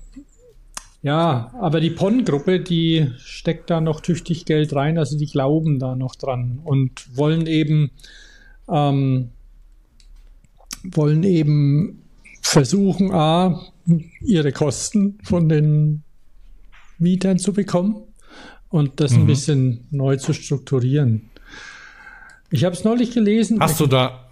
ja, aber die PON-Gruppe, die steckt da noch tüchtig Geld rein, also die glauben da noch dran und wollen eben, ähm, wollen eben versuchen, A, ihre Kosten von den Mietern zu bekommen und das mhm. ein bisschen neu zu strukturieren. Ich habe es neulich gelesen. Hast du da,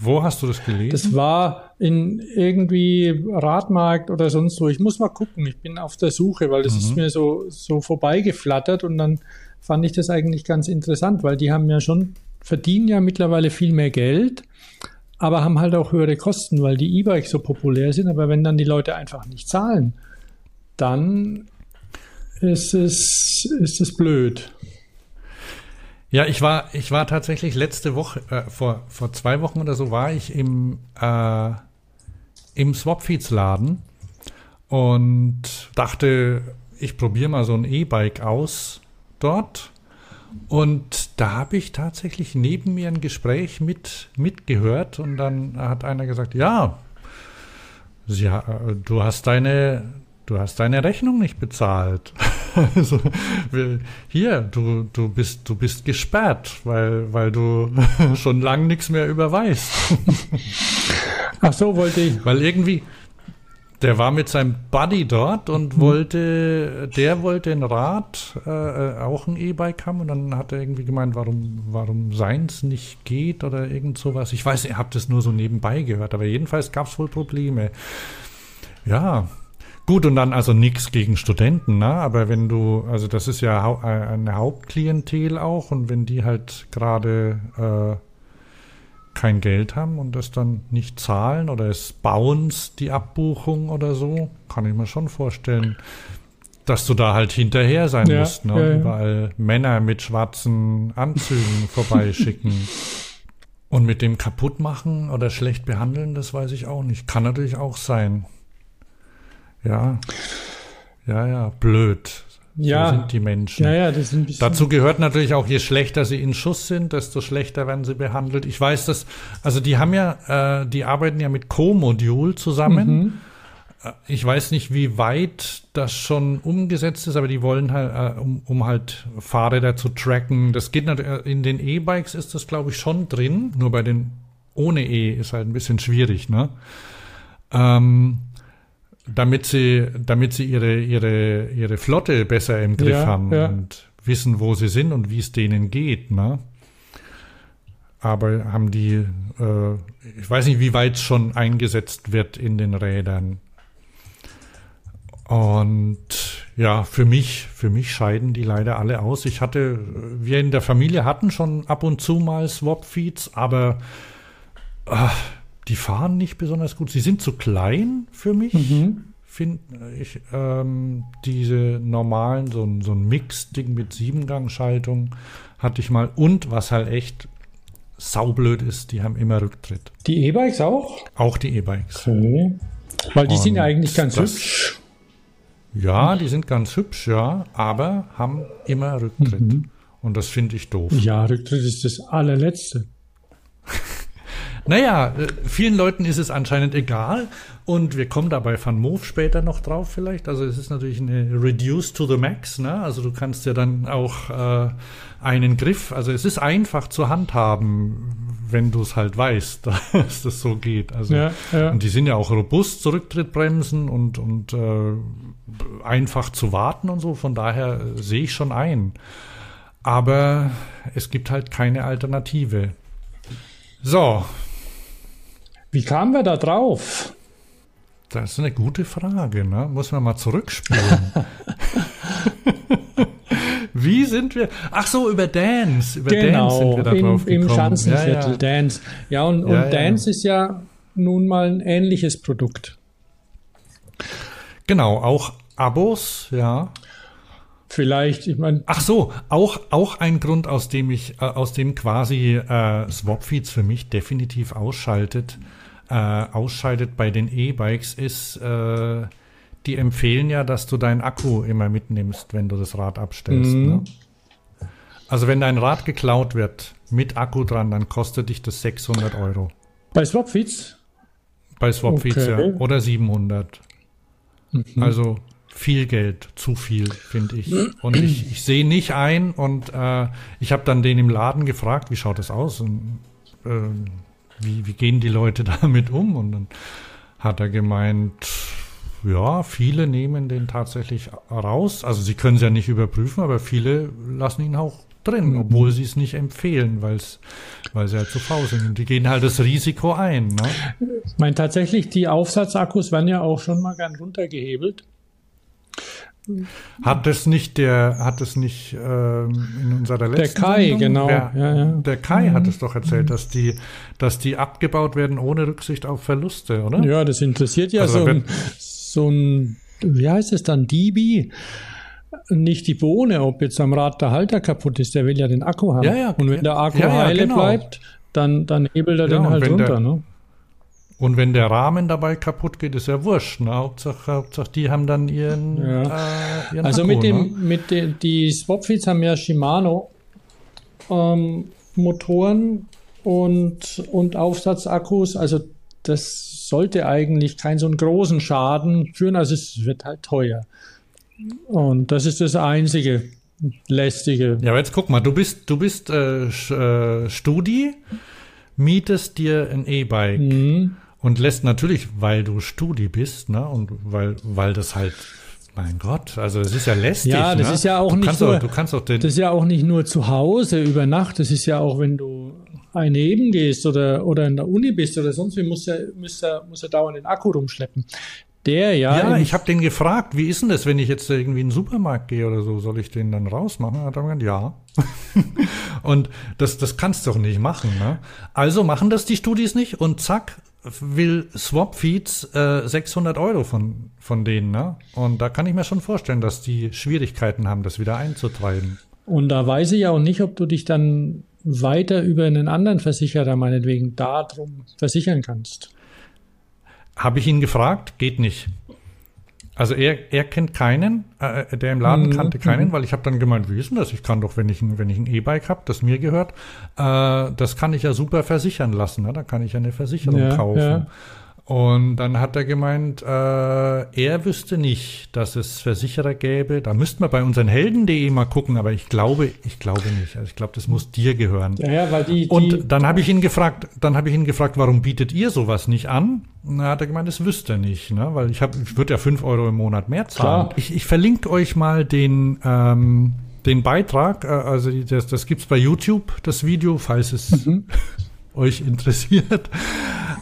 wo hast du das gelesen? Das war in irgendwie Radmarkt oder sonst wo. Ich muss mal gucken. Ich bin auf der Suche, weil das mhm. ist mir so, so vorbeigeflattert und dann fand ich das eigentlich ganz interessant, weil die haben ja schon, verdienen ja mittlerweile viel mehr Geld, aber haben halt auch höhere Kosten, weil die E-Bikes so populär sind. Aber wenn dann die Leute einfach nicht zahlen, dann ist es, ist es blöd. Ja, ich war, ich war tatsächlich letzte Woche, äh, vor, vor zwei Wochen oder so, war ich im, äh, im Swapfeeds-Laden und dachte, ich probiere mal so ein E-Bike aus dort. Und da habe ich tatsächlich neben mir ein Gespräch mit, mitgehört und dann hat einer gesagt, ja, ja, du hast deine, du hast deine Rechnung nicht bezahlt. (laughs) also, hier, du, du bist, du bist gesperrt, weil, weil du (laughs) schon lang nichts mehr überweist. (laughs) Ach so, wollte ich. Weil irgendwie, der war mit seinem Buddy dort und mhm. wollte, der wollte ein Rad, äh, äh, auch ein E-Bike haben und dann hat er irgendwie gemeint, warum, warum seins nicht geht oder irgend sowas. Ich weiß, ihr habt das nur so nebenbei gehört, aber jedenfalls gab es wohl Probleme. Ja, Gut, und dann also nichts gegen Studenten, ne? aber wenn du, also das ist ja hau äh, eine Hauptklientel auch und wenn die halt gerade äh, kein Geld haben und das dann nicht zahlen oder es bounce die Abbuchung oder so, kann ich mir schon vorstellen, dass du da halt hinterher sein ja, musst, ne? Ja, ja. überall Männer mit schwarzen Anzügen (laughs) vorbeischicken. Und mit dem kaputt machen oder schlecht behandeln, das weiß ich auch nicht. Kann natürlich auch sein. Ja. Ja, ja, blöd. Ja. So sind die Menschen. Ja, ja, das sind Dazu gehört natürlich auch, je schlechter sie in Schuss sind, desto schlechter werden sie behandelt. Ich weiß das, also die haben ja, äh, die arbeiten ja mit Co-Modul zusammen. Mhm. Äh, ich weiß nicht, wie weit das schon umgesetzt ist, aber die wollen halt, äh, um, um halt Fahrräder zu tracken. Das geht natürlich, äh, in den E-Bikes ist das, glaube ich, schon drin. Nur bei den ohne E ist halt ein bisschen schwierig, ne? Ähm, damit sie, damit sie ihre, ihre, ihre Flotte besser im Griff ja, haben ja. und wissen, wo sie sind und wie es denen geht. Ne? Aber haben die, äh, ich weiß nicht, wie weit es schon eingesetzt wird in den Rädern. Und ja, für mich, für mich scheiden die leider alle aus. Ich hatte, wir in der Familie hatten schon ab und zu mal Swap-Feeds, aber ach, die fahren nicht besonders gut. Sie sind zu klein für mich. Mhm. Finde ich ähm, diese normalen, so, ein so ein Mix-Ding mit Siebengang-Schaltung hatte ich mal. Und was halt echt saublöd ist, die haben immer Rücktritt. Die E-Bikes auch? Auch die E-Bikes. Okay. Weil die Und sind ja eigentlich ganz das, hübsch. Ja, die sind ganz hübsch, ja, aber haben immer Rücktritt. Mhm. Und das finde ich doof. Ja, Rücktritt ist das allerletzte. Naja, äh, vielen Leuten ist es anscheinend egal und wir kommen dabei Van Move später noch drauf vielleicht. Also es ist natürlich eine Reduced to the Max, ne? Also du kannst ja dann auch äh, einen Griff, also es ist einfach zu handhaben, wenn du es halt weißt, (laughs) dass das so geht. Also ja, ja. und die sind ja auch robust, Zurücktrittbremsen und und äh, einfach zu warten und so. Von daher äh, sehe ich schon ein. Aber es gibt halt keine Alternative. So, wie kamen wir da drauf? Das ist eine gute Frage, ne? Muss man mal zurückspulen. (laughs) Wie sind wir? Ach so, über Dance. Über genau, Dance sind wir da im, drauf gekommen. Im Schanzenviertel, ja, ja. Dance. Ja, und, und ja, Dance ist ja nun mal ein ähnliches Produkt. Genau, auch Abos, ja. Vielleicht, ich meine. Ach so, auch, auch ein Grund, aus dem ich, äh, aus dem quasi äh, Swapfeeds für mich definitiv ausschaltet äh, ausscheidet bei den E-Bikes, ist, äh, die empfehlen ja, dass du deinen Akku immer mitnimmst, wenn du das Rad abstellst. Mhm. Ne? Also wenn dein Rad geklaut wird mit Akku dran, dann kostet dich das 600 Euro. Bei Swapfeeds? Bei Swapfeeds, okay. ja. Oder 700. Mhm. Also viel Geld, zu viel, finde ich. Und ich, ich sehe nicht ein und äh, ich habe dann den im Laden gefragt, wie schaut das aus? Und, äh, wie, wie gehen die Leute (laughs) damit um? Und dann hat er gemeint, ja, viele nehmen den tatsächlich raus. Also sie können es ja nicht überprüfen, aber viele lassen ihn auch drin, obwohl sie es nicht empfehlen, weil's, weil sie halt zu faul sind. Und die gehen halt das Risiko ein. Ne? Ich meine, tatsächlich, die Aufsatzakkus werden ja auch schon mal gern runtergehebelt. Hat es nicht der, hat es nicht ähm, in unserer letzten Der Kai, Sendung, genau. Der, ja, ja. der Kai mhm. hat es doch erzählt, dass die, dass die abgebaut werden ohne Rücksicht auf Verluste, oder? Ja, das interessiert ja also so, ein, so ein, wie heißt es dann, DB? Nicht die Bohne, ob jetzt am Rad der Halter kaputt ist, der will ja den Akku haben. Ja, ja, und wenn der Akku heile genau. bleibt, dann, dann hebelt er den halt runter. Der, ne? Und wenn der Rahmen dabei kaputt geht, ist ja wurscht. Ne? Hauptsache, Hauptsache, die haben dann ihren. Ja. Äh, ihren also Akku, mit dem, ne? mit den, die Swapfeeds haben ja Shimano ähm, Motoren und, und Aufsatzakkus. Also das sollte eigentlich keinen so einen großen Schaden führen. Also es wird halt teuer. Und das ist das einzige lästige. Ja, aber jetzt guck mal, du bist, du bist äh, äh Studi, mietest dir ein E-Bike. Mhm und lässt natürlich, weil du Studi bist, ne, und weil, weil das halt, mein Gott, also es ist ja lästig. Ja, das ne? ist ja auch du nicht nur, auch, du kannst auch den, das ist ja auch nicht nur zu Hause über Nacht, das ist ja auch, wenn du einheben gehst oder, oder in der Uni bist oder sonst wie, musst du, musst du, musst du dauernd den Akku rumschleppen. Der, ja. Ja, ich habe den gefragt, wie ist denn das, wenn ich jetzt irgendwie in den Supermarkt gehe oder so, soll ich den dann rausmachen? Hat er gesagt, ja. (laughs) und das, das kannst du doch nicht machen. Ne? Also machen das die Studis nicht und zack, will Swapfeeds äh, 600 Euro von, von denen. Ne? Und da kann ich mir schon vorstellen, dass die Schwierigkeiten haben, das wieder einzutreiben. Und da weiß ich auch nicht, ob du dich dann weiter über einen anderen Versicherer meinetwegen darum versichern kannst. Habe ich ihn gefragt, geht nicht. Also er, er kennt keinen, äh, der im Laden mhm. kannte keinen, mhm. weil ich habe dann gemeint, wie ist denn das? Ich kann doch, wenn ich ein, wenn ich ein E-Bike habe, das mir gehört, äh, das kann ich ja super versichern lassen. Ne? Da kann ich ja eine Versicherung ja, kaufen. Ja. Und dann hat er gemeint, äh, er wüsste nicht, dass es Versicherer gäbe. Da müssten wir bei unseren Helden.de mal gucken, aber ich glaube, ich glaube nicht. Also ich glaube, das muss dir gehören. Ja, ja, weil die, die Und dann habe ich ihn gefragt, dann habe ich ihn gefragt, warum bietet ihr sowas nicht an? Und dann hat er gemeint, das wüsste er nicht, ne? Weil ich habe, ich würde ja fünf Euro im Monat mehr zahlen. Ich, ich verlinke euch mal den ähm, den Beitrag, äh, also das, das gibt's bei YouTube, das Video, falls es mhm. (laughs) euch interessiert.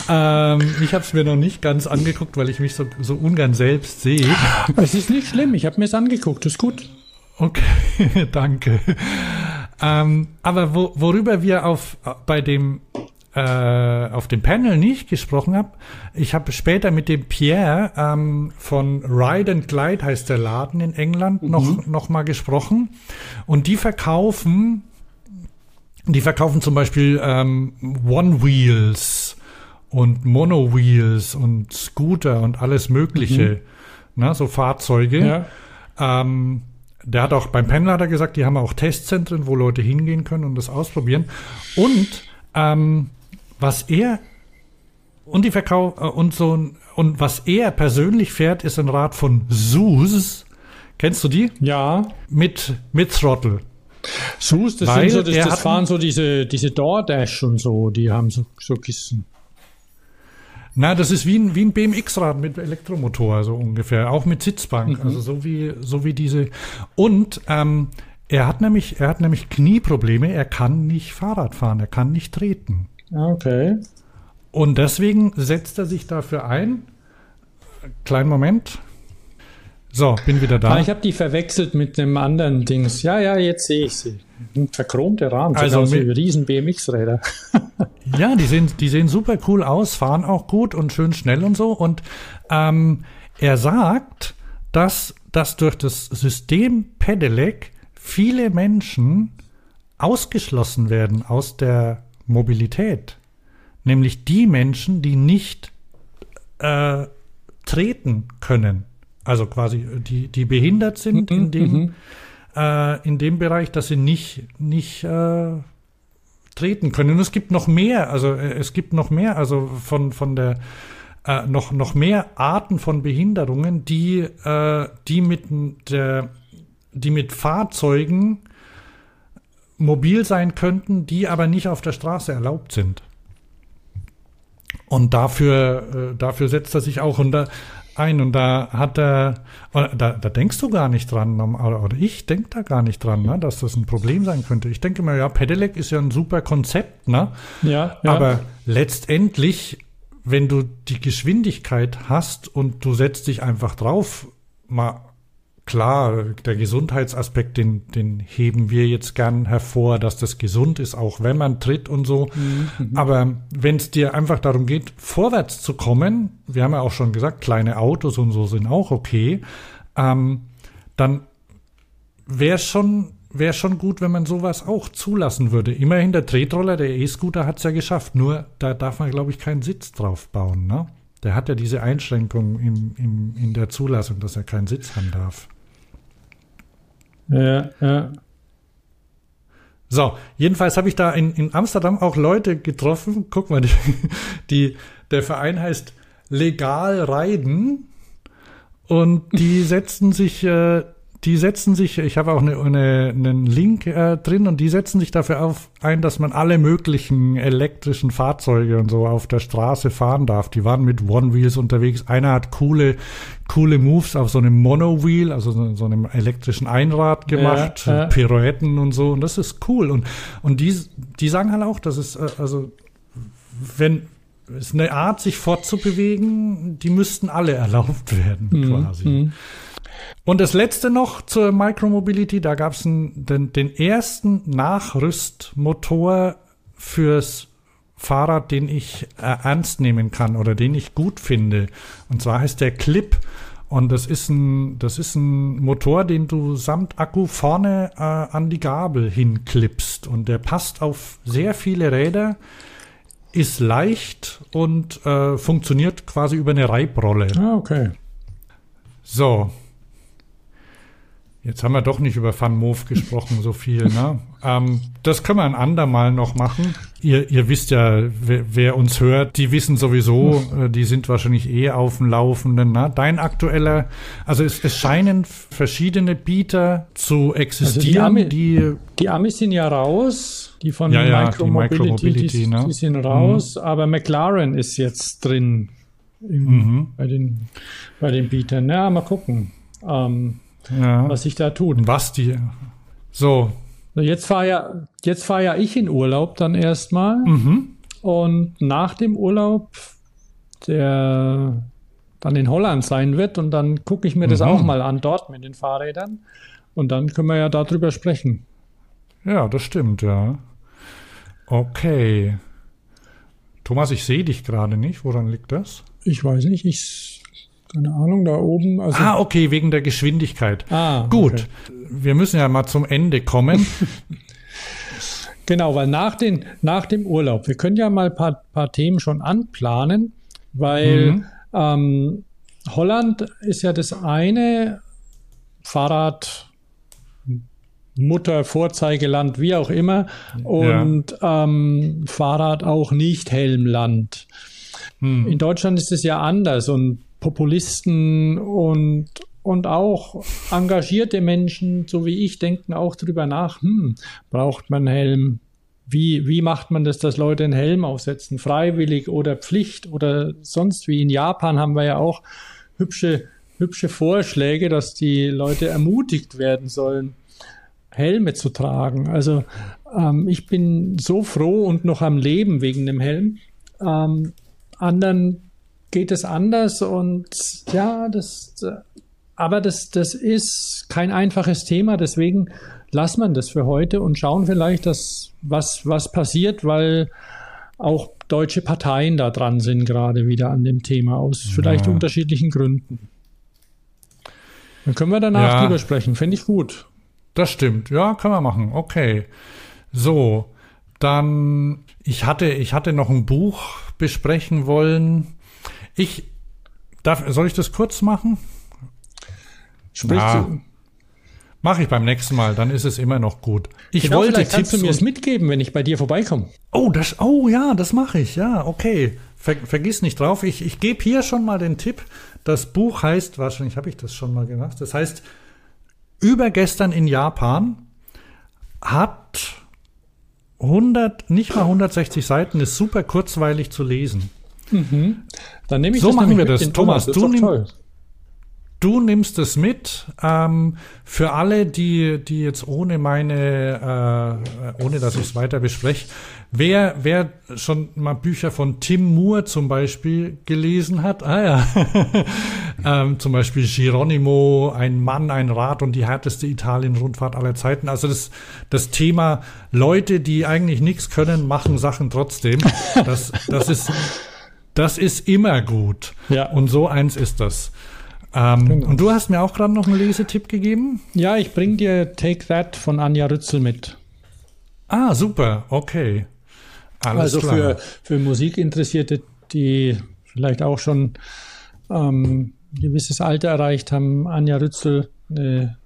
Ähm, ich habe es mir noch nicht ganz angeguckt, weil ich mich so, so ungern selbst sehe. Es ist nicht schlimm, ich habe mir es angeguckt, ist gut. Okay, (laughs) danke. Ähm, aber wo, worüber wir auf bei dem äh, auf dem Panel nicht gesprochen habe. Ich habe später mit dem Pierre ähm, von Ride and Glide heißt der Laden in England mhm. noch noch mal gesprochen und die verkaufen die verkaufen zum Beispiel ähm, One Wheels und Mono Wheels und Scooter und alles Mögliche, mhm. ne, so Fahrzeuge. Ja. Ähm, der hat auch beim Panel hat er gesagt, die haben auch Testzentren, wo Leute hingehen können und das ausprobieren. Und ähm, was er und die Verkauf äh, und so und was er persönlich fährt, ist ein Rad von Sus. Kennst du die? Ja. Mit mit Throttle. Sus, das Weil so, das, das fahren so diese diese DoorDash und so, die haben so, so Kisten. Na, das ist wie ein, wie ein BMX-Rad mit Elektromotor, so ungefähr. Auch mit Sitzbank. Mhm. Also so wie, so wie diese. Und ähm, er hat nämlich, er hat nämlich Knieprobleme. Er kann nicht Fahrrad fahren. Er kann nicht treten. Okay. Und deswegen setzt er sich dafür ein. Kleinen Moment. So, bin wieder da. Ah, ich habe die verwechselt mit dem anderen Dings. Ja, ja, jetzt sehe ich sie. Ein verchromter Rahmen, also aus wie riesen BMX-Räder. (laughs) ja, die sehen, die sehen super cool aus, fahren auch gut und schön schnell und so. Und ähm, er sagt, dass, dass durch das System Pedelec viele Menschen ausgeschlossen werden aus der Mobilität. Nämlich die Menschen, die nicht äh, treten können. Also quasi, äh, die, die behindert sind mhm, in, dem, mhm. äh, in dem Bereich, dass sie nicht, nicht äh, treten können. Und es gibt noch mehr, also äh, es gibt noch mehr, also von, von der äh, noch, noch mehr Arten von Behinderungen, die, äh, die mit der, die mit Fahrzeugen mobil sein könnten, die aber nicht auf der Straße erlaubt sind. Und dafür, äh, dafür setzt er sich auch. Und da, ein und da hat er, da, da denkst du gar nicht dran, oder, oder ich denke da gar nicht dran, ne, dass das ein Problem sein könnte. Ich denke mir, ja, Pedelec ist ja ein super Konzept, ne? Ja, ja. Aber letztendlich, wenn du die Geschwindigkeit hast und du setzt dich einfach drauf, mal klar, der Gesundheitsaspekt, den, den heben wir jetzt gern hervor, dass das gesund ist, auch wenn man tritt und so. Mhm. Aber wenn es dir einfach darum geht, vorwärts zu kommen, wir haben ja auch schon gesagt, kleine Autos und so sind auch okay, ähm, dann wäre schon wäre schon gut, wenn man sowas auch zulassen würde. Immerhin der Tretroller, der E-Scooter hat es ja geschafft, nur da darf man, glaube ich, keinen Sitz drauf bauen. Ne? Der hat ja diese Einschränkung im, im, in der Zulassung, dass er keinen Sitz haben darf. Ja, ja. So, jedenfalls habe ich da in, in Amsterdam auch Leute getroffen. Guck mal, die, die, der Verein heißt Legal Reiden und die setzen sich äh, die setzen sich, ich habe auch eine, eine, einen Link äh, drin und die setzen sich dafür auf, ein, dass man alle möglichen elektrischen Fahrzeuge und so auf der Straße fahren darf. Die waren mit One Wheels unterwegs. Einer hat coole, coole Moves auf so einem Mono-Wheel, also so, so, einem elektrischen Einrad gemacht, ja, ja. Pirouetten und so. Und das ist cool. Und, und die, die sagen halt auch, dass es, äh, also, wenn, es ist eine Art, sich fortzubewegen, die müssten alle erlaubt werden, mhm. quasi. Mhm. Und das letzte noch zur Micromobility, da gab es den, den ersten Nachrüstmotor fürs Fahrrad, den ich äh, ernst nehmen kann oder den ich gut finde. Und zwar heißt der Clip. Und das ist ein, das ist ein Motor, den du samt Akku vorne äh, an die Gabel hinklippst. Und der passt auf sehr viele Räder, ist leicht und äh, funktioniert quasi über eine Reibrolle. Ah, okay. So, Jetzt haben wir doch nicht über Van Moof gesprochen, so viel. Ne? Ähm, das können wir ein andermal noch machen. Ihr, ihr wisst ja, wer, wer, uns hört, die wissen sowieso, äh, die sind wahrscheinlich eh auf dem Laufenden. Ne? Dein aktueller, also es, es scheinen verschiedene Bieter zu existieren, also die, Ami, die, die Amis sind ja raus, die von ja, ja, Micromobility, die, Micromobility, die, ne? die sind raus, mhm. aber McLaren ist jetzt drin im, mhm. bei, den, bei den Bietern. Ja, mal gucken. Ähm, ja. was sich da tut. Was die. So. Jetzt fahre ja, jetzt fahr ja ich in Urlaub dann erstmal. Mhm. Und nach dem Urlaub, der dann in Holland sein wird, und dann gucke ich mir mhm. das auch mal an dort mit den Fahrrädern. Und dann können wir ja darüber sprechen. Ja, das stimmt, ja. Okay. Thomas, ich sehe dich gerade nicht. Woran liegt das? Ich weiß nicht. Ich keine Ahnung, da oben. Also ah, okay, wegen der Geschwindigkeit. Ah, gut. Okay. Wir müssen ja mal zum Ende kommen. (laughs) genau, weil nach, den, nach dem Urlaub, wir können ja mal ein paar, paar Themen schon anplanen, weil mhm. ähm, Holland ist ja das eine Fahrrad, Mutter, Vorzeigeland, wie auch immer, und ja. ähm, Fahrrad auch nicht Helmland. Hm. In Deutschland ist es ja anders und Populisten und, und auch engagierte Menschen, so wie ich, denken auch darüber nach, hm, braucht man Helm? Wie, wie macht man das, dass Leute einen Helm aufsetzen? Freiwillig oder Pflicht oder sonst wie? In Japan haben wir ja auch hübsche, hübsche Vorschläge, dass die Leute ermutigt werden sollen, Helme zu tragen. Also ähm, ich bin so froh und noch am Leben wegen dem Helm. Ähm, anderen geht es anders und ja, das, aber das, das ist kein einfaches Thema, deswegen lassen wir das für heute und schauen vielleicht, dass was, was passiert, weil auch deutsche Parteien da dran sind gerade wieder an dem Thema aus vielleicht ja. unterschiedlichen Gründen. Dann können wir danach ja. drüber sprechen. Fände ich gut. Das stimmt. Ja, können wir machen. Okay. So, dann ich hatte ich hatte noch ein Buch besprechen wollen. Ich darf soll ich das kurz machen? Sprich ja. Mache ich beim nächsten Mal, dann ist es immer noch gut. Ich genau, wollte vielleicht kannst Tipps du mir es mitgeben, wenn ich bei dir vorbeikomme. Oh, das, oh ja, das mache ich. Ja, okay. Ver, vergiss nicht drauf. Ich, ich gebe hier schon mal den Tipp. Das Buch heißt, wahrscheinlich habe ich das schon mal gemacht. Das heißt, übergestern in Japan hat 100, nicht mal 160 Seiten, ist super kurzweilig zu lesen. Mhm. Dann nehme ich so machen wir das. Thomas, Thomas du, nimm, du nimmst es mit. Ähm, für alle, die, die jetzt ohne meine, äh, ohne dass ich es weiter bespreche, wer, wer schon mal Bücher von Tim Moore zum Beispiel gelesen hat, ah ja, (laughs) ähm, zum Beispiel Geronimo, ein Mann, ein Rad und die härteste Italien-Rundfahrt aller Zeiten. Also das, das Thema Leute, die eigentlich nichts können, machen Sachen trotzdem. Das, das ist, das ist immer gut. Ja. Und so eins ist das. Ähm, genau. Und du hast mir auch gerade noch einen Lesetipp gegeben? Ja, ich bring dir Take That von Anja Rützel mit. Ah, super, okay. Alles also klar. für, für Musikinteressierte, die vielleicht auch schon ähm, ein gewisses Alter erreicht haben, Anja Rützel, eine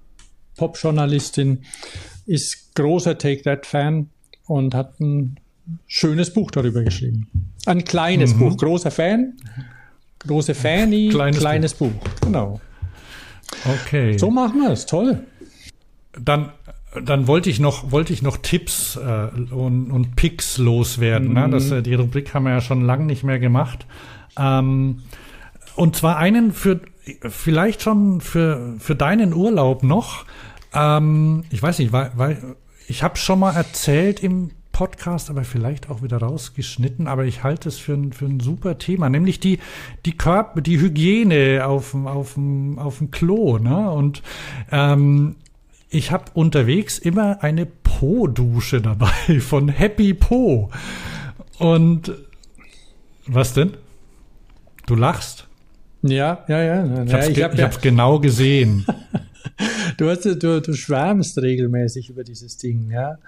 Pop-Journalistin, ist großer Take That-Fan und hat ein schönes Buch darüber geschrieben. Ein kleines mhm. Buch, großer Fan, Große Fanny, kleines, kleines Buch. Buch. Genau. Okay. So machen wir es. Toll. Dann, dann wollte ich noch, wollte ich noch Tipps äh, und, und Picks loswerden. Mhm. Ne? Das, äh, die Rubrik haben wir ja schon lange nicht mehr gemacht. Ähm, und zwar einen für vielleicht schon für, für deinen Urlaub noch. Ähm, ich weiß nicht, weil, weil ich habe schon mal erzählt im Podcast, aber vielleicht auch wieder rausgeschnitten, aber ich halte es für ein, für ein super Thema, nämlich die, die Körper, die Hygiene auf, auf, dem, auf dem Klo. Ne? Und ähm, ich habe unterwegs immer eine Po-Dusche dabei (laughs) von Happy Po. Und was denn? Du lachst? Ja, ja, ja. Ich habe hab, ja. genau gesehen. (laughs) du, hast, du, du schwärmst regelmäßig über dieses Ding, ja.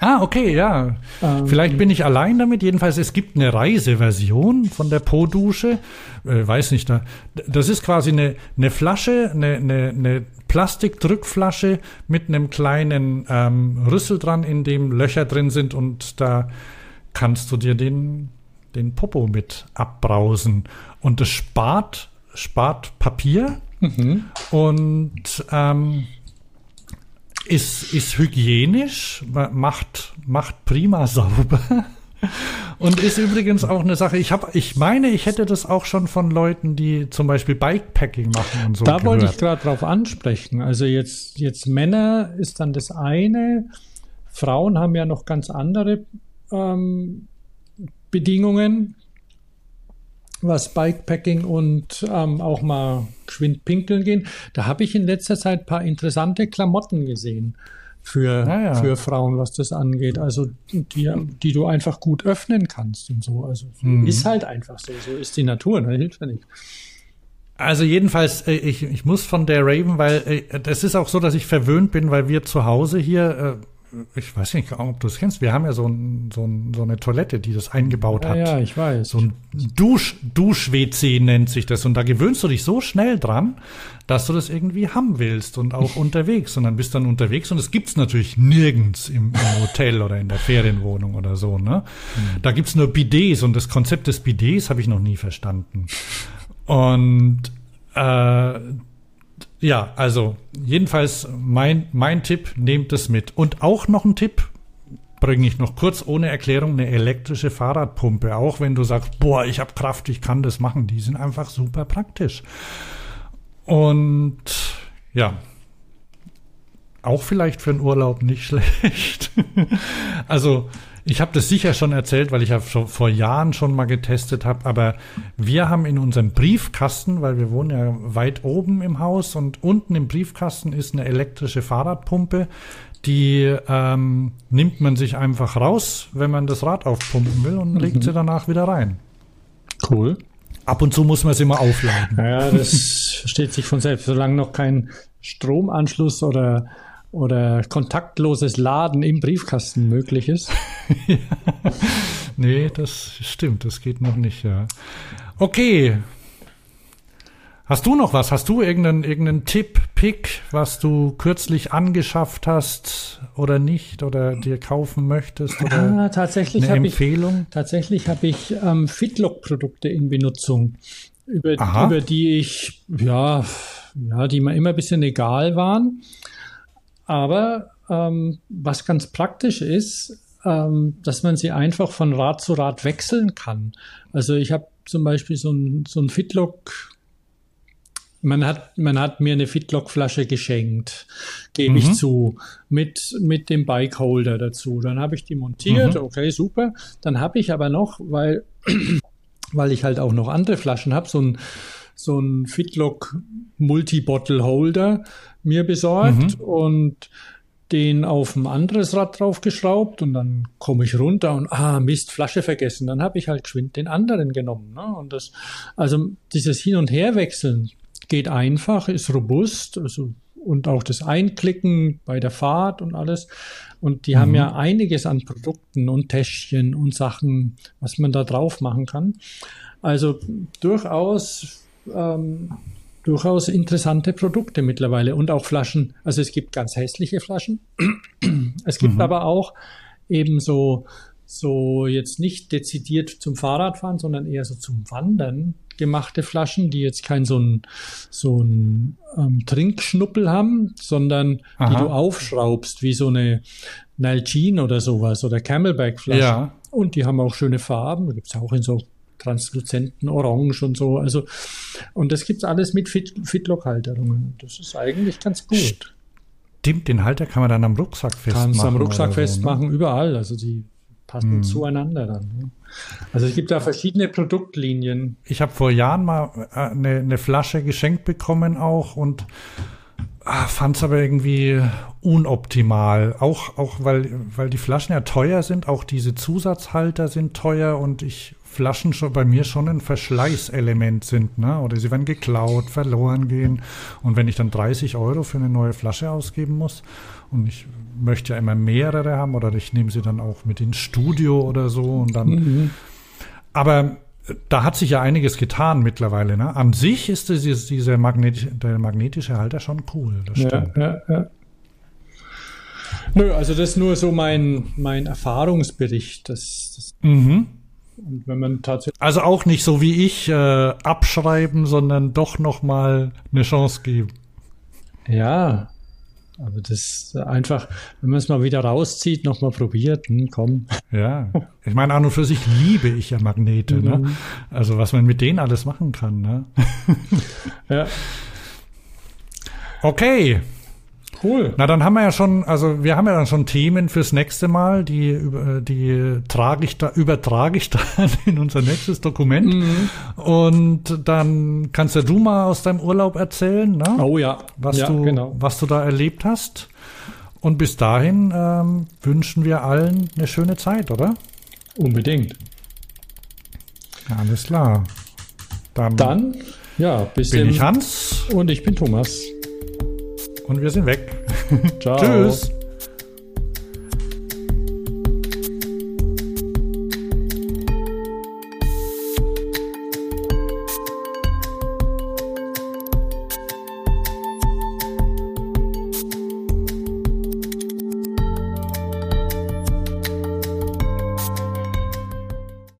Ah, okay, ja. Ähm, Vielleicht bin ich allein damit. Jedenfalls, es gibt eine Reiseversion von der Po-Dusche. Äh, weiß nicht, da, das ist quasi eine, eine Flasche, eine, eine, eine Plastikdrückflasche mit einem kleinen ähm, Rüssel dran, in dem Löcher drin sind und da kannst du dir den, den Popo mit abbrausen. Und das spart, spart Papier Mhm. Und ähm, ist, ist hygienisch, macht, macht prima sauber. Und ist übrigens auch eine Sache, ich habe, ich meine, ich hätte das auch schon von Leuten, die zum Beispiel Bikepacking machen und so. Da gehört. wollte ich gerade drauf ansprechen. Also jetzt, jetzt Männer ist dann das eine. Frauen haben ja noch ganz andere ähm, Bedingungen was Bikepacking und ähm, auch mal geschwind pinkeln gehen. Da habe ich in letzter Zeit ein paar interessante Klamotten gesehen für, ja, ja. für Frauen, was das angeht. Also die, die du einfach gut öffnen kannst und so. Also mhm. ist halt einfach so. So ist die Natur, ne? hilft ja nicht. Also jedenfalls, äh, ich, ich muss von der Raven, weil es ist auch so, dass ich verwöhnt bin, weil wir zu Hause hier äh, ich weiß nicht, ob du es kennst, wir haben ja so, ein, so, ein, so, eine Toilette, die das eingebaut ja, hat. Ja, ich weiß. So ein Dusch, Dusch-WC nennt sich das. Und da gewöhnst du dich so schnell dran, dass du das irgendwie haben willst und auch (laughs) unterwegs. Und dann bist du dann unterwegs und es gibt's natürlich nirgends im, im, Hotel oder in der Ferienwohnung oder so. Ne? Mhm. Da gibt's nur Bidets und das Konzept des Bidets habe ich noch nie verstanden. Und äh, ja, also jedenfalls mein, mein Tipp, nehmt es mit. Und auch noch ein Tipp, bringe ich noch kurz ohne Erklärung eine elektrische Fahrradpumpe. Auch wenn du sagst, boah, ich habe Kraft, ich kann das machen. Die sind einfach super praktisch. Und ja, auch vielleicht für einen Urlaub nicht (laughs) schlecht. also ich habe das sicher schon erzählt, weil ich ja schon vor Jahren schon mal getestet habe, aber wir haben in unserem Briefkasten, weil wir wohnen ja weit oben im Haus und unten im Briefkasten ist eine elektrische Fahrradpumpe, die ähm, nimmt man sich einfach raus, wenn man das Rad aufpumpen will und mhm. legt sie danach wieder rein. Cool. Ab und zu muss man sie immer aufladen. Ja, das versteht sich von selbst. Solange noch kein Stromanschluss oder oder kontaktloses Laden im Briefkasten möglich ist. (laughs) ja. Nee, das stimmt, das geht noch nicht, ja. Okay. Hast du noch was? Hast du irgendeinen, irgendeinen Tipp, Pick, was du kürzlich angeschafft hast oder nicht oder dir kaufen möchtest? Oder ah, tatsächlich eine Empfehlung? Ich, tatsächlich habe ich ähm, Fitlock-Produkte in Benutzung, über, über die ich, ja, ja, die mir immer ein bisschen egal waren. Aber ähm, was ganz praktisch ist, ähm, dass man sie einfach von Rad zu Rad wechseln kann. Also ich habe zum Beispiel so ein, so ein Fitlock man hat, man hat mir eine Fitlock-Flasche geschenkt, gebe mhm. ich zu, mit, mit dem Bikeholder dazu. Dann habe ich die montiert, mhm. okay, super. Dann habe ich aber noch, weil, (clears throat) weil ich halt auch noch andere Flaschen habe, so ein, so ein Fitlock Multi-Bottle Holder mir besorgt mhm. und den auf ein anderes Rad draufgeschraubt und dann komme ich runter und ah Mist Flasche vergessen dann habe ich halt geschwind den anderen genommen ne? und das also dieses Hin und Herwechseln geht einfach ist robust also und auch das Einklicken bei der Fahrt und alles und die mhm. haben ja einiges an Produkten und Täschchen und Sachen was man da drauf machen kann also durchaus ähm, durchaus interessante Produkte mittlerweile und auch Flaschen. Also es gibt ganz hässliche Flaschen. (clears throat) Es gibt mhm. aber auch eben so, so jetzt nicht dezidiert zum Fahrradfahren, sondern eher so zum Wandern gemachte Flaschen, die jetzt kein so ein, so ein ähm, Trinkschnuppel haben, sondern Aha. die du aufschraubst, wie so eine Nalgene oder sowas oder Camelback Flaschen. Ja. Und die haben auch schöne Farben. Gibt es auch in so transluzenten Orange und so. Also, und das gibt es alles mit Fit Fitlock-Halterungen. Das ist eigentlich ganz gut. Stimmt, den Halter kann man dann am Rucksack festmachen. Kannst am Rucksack so, ne? festmachen, überall. Also die passen hm. zueinander dann. Ne? Also es gibt da verschiedene Produktlinien. Ich habe vor Jahren mal äh, eine, eine Flasche geschenkt bekommen auch und ah, fand es aber irgendwie unoptimal. Auch, auch weil, weil die Flaschen ja teuer sind, auch diese Zusatzhalter sind teuer und ich Flaschen schon bei mir schon ein Verschleißelement sind, ne? Oder sie werden geklaut, verloren gehen. Und wenn ich dann 30 Euro für eine neue Flasche ausgeben muss und ich möchte ja immer mehrere haben oder ich nehme sie dann auch mit ins Studio oder so und dann. Mhm. Aber da hat sich ja einiges getan mittlerweile. Ne? An sich ist das, dieser magnetische, der magnetische Halter schon cool. Das stimmt. Ja, ja, ja. Nö, also das ist nur so mein, mein Erfahrungsbericht. Das, das mhm. Und wenn man tatsächlich. Also auch nicht so wie ich äh, abschreiben, sondern doch nochmal eine Chance geben. Ja, aber das einfach, wenn man es mal wieder rauszieht, nochmal probiert, hm, komm. Ja, ich meine, an und für sich liebe ich ja Magnete, ne? mhm. ne? Also was man mit denen alles machen kann, ne? ja. Okay, Cool. Na, dann haben wir ja schon, also wir haben ja dann schon Themen fürs nächste Mal, die, die trage ich da, übertrage ich (laughs) dann in unser nächstes Dokument. Mhm. Und dann kannst ja du mal aus deinem Urlaub erzählen, ne? Oh ja. Was ja, du, genau. was du da erlebt hast. Und bis dahin ähm, wünschen wir allen eine schöne Zeit, oder? Unbedingt. Alles klar. Dann, Dann ja, bis bin ich Hans. Und ich bin Thomas. Und wir sind weg. (laughs) Ciao. Tschüss.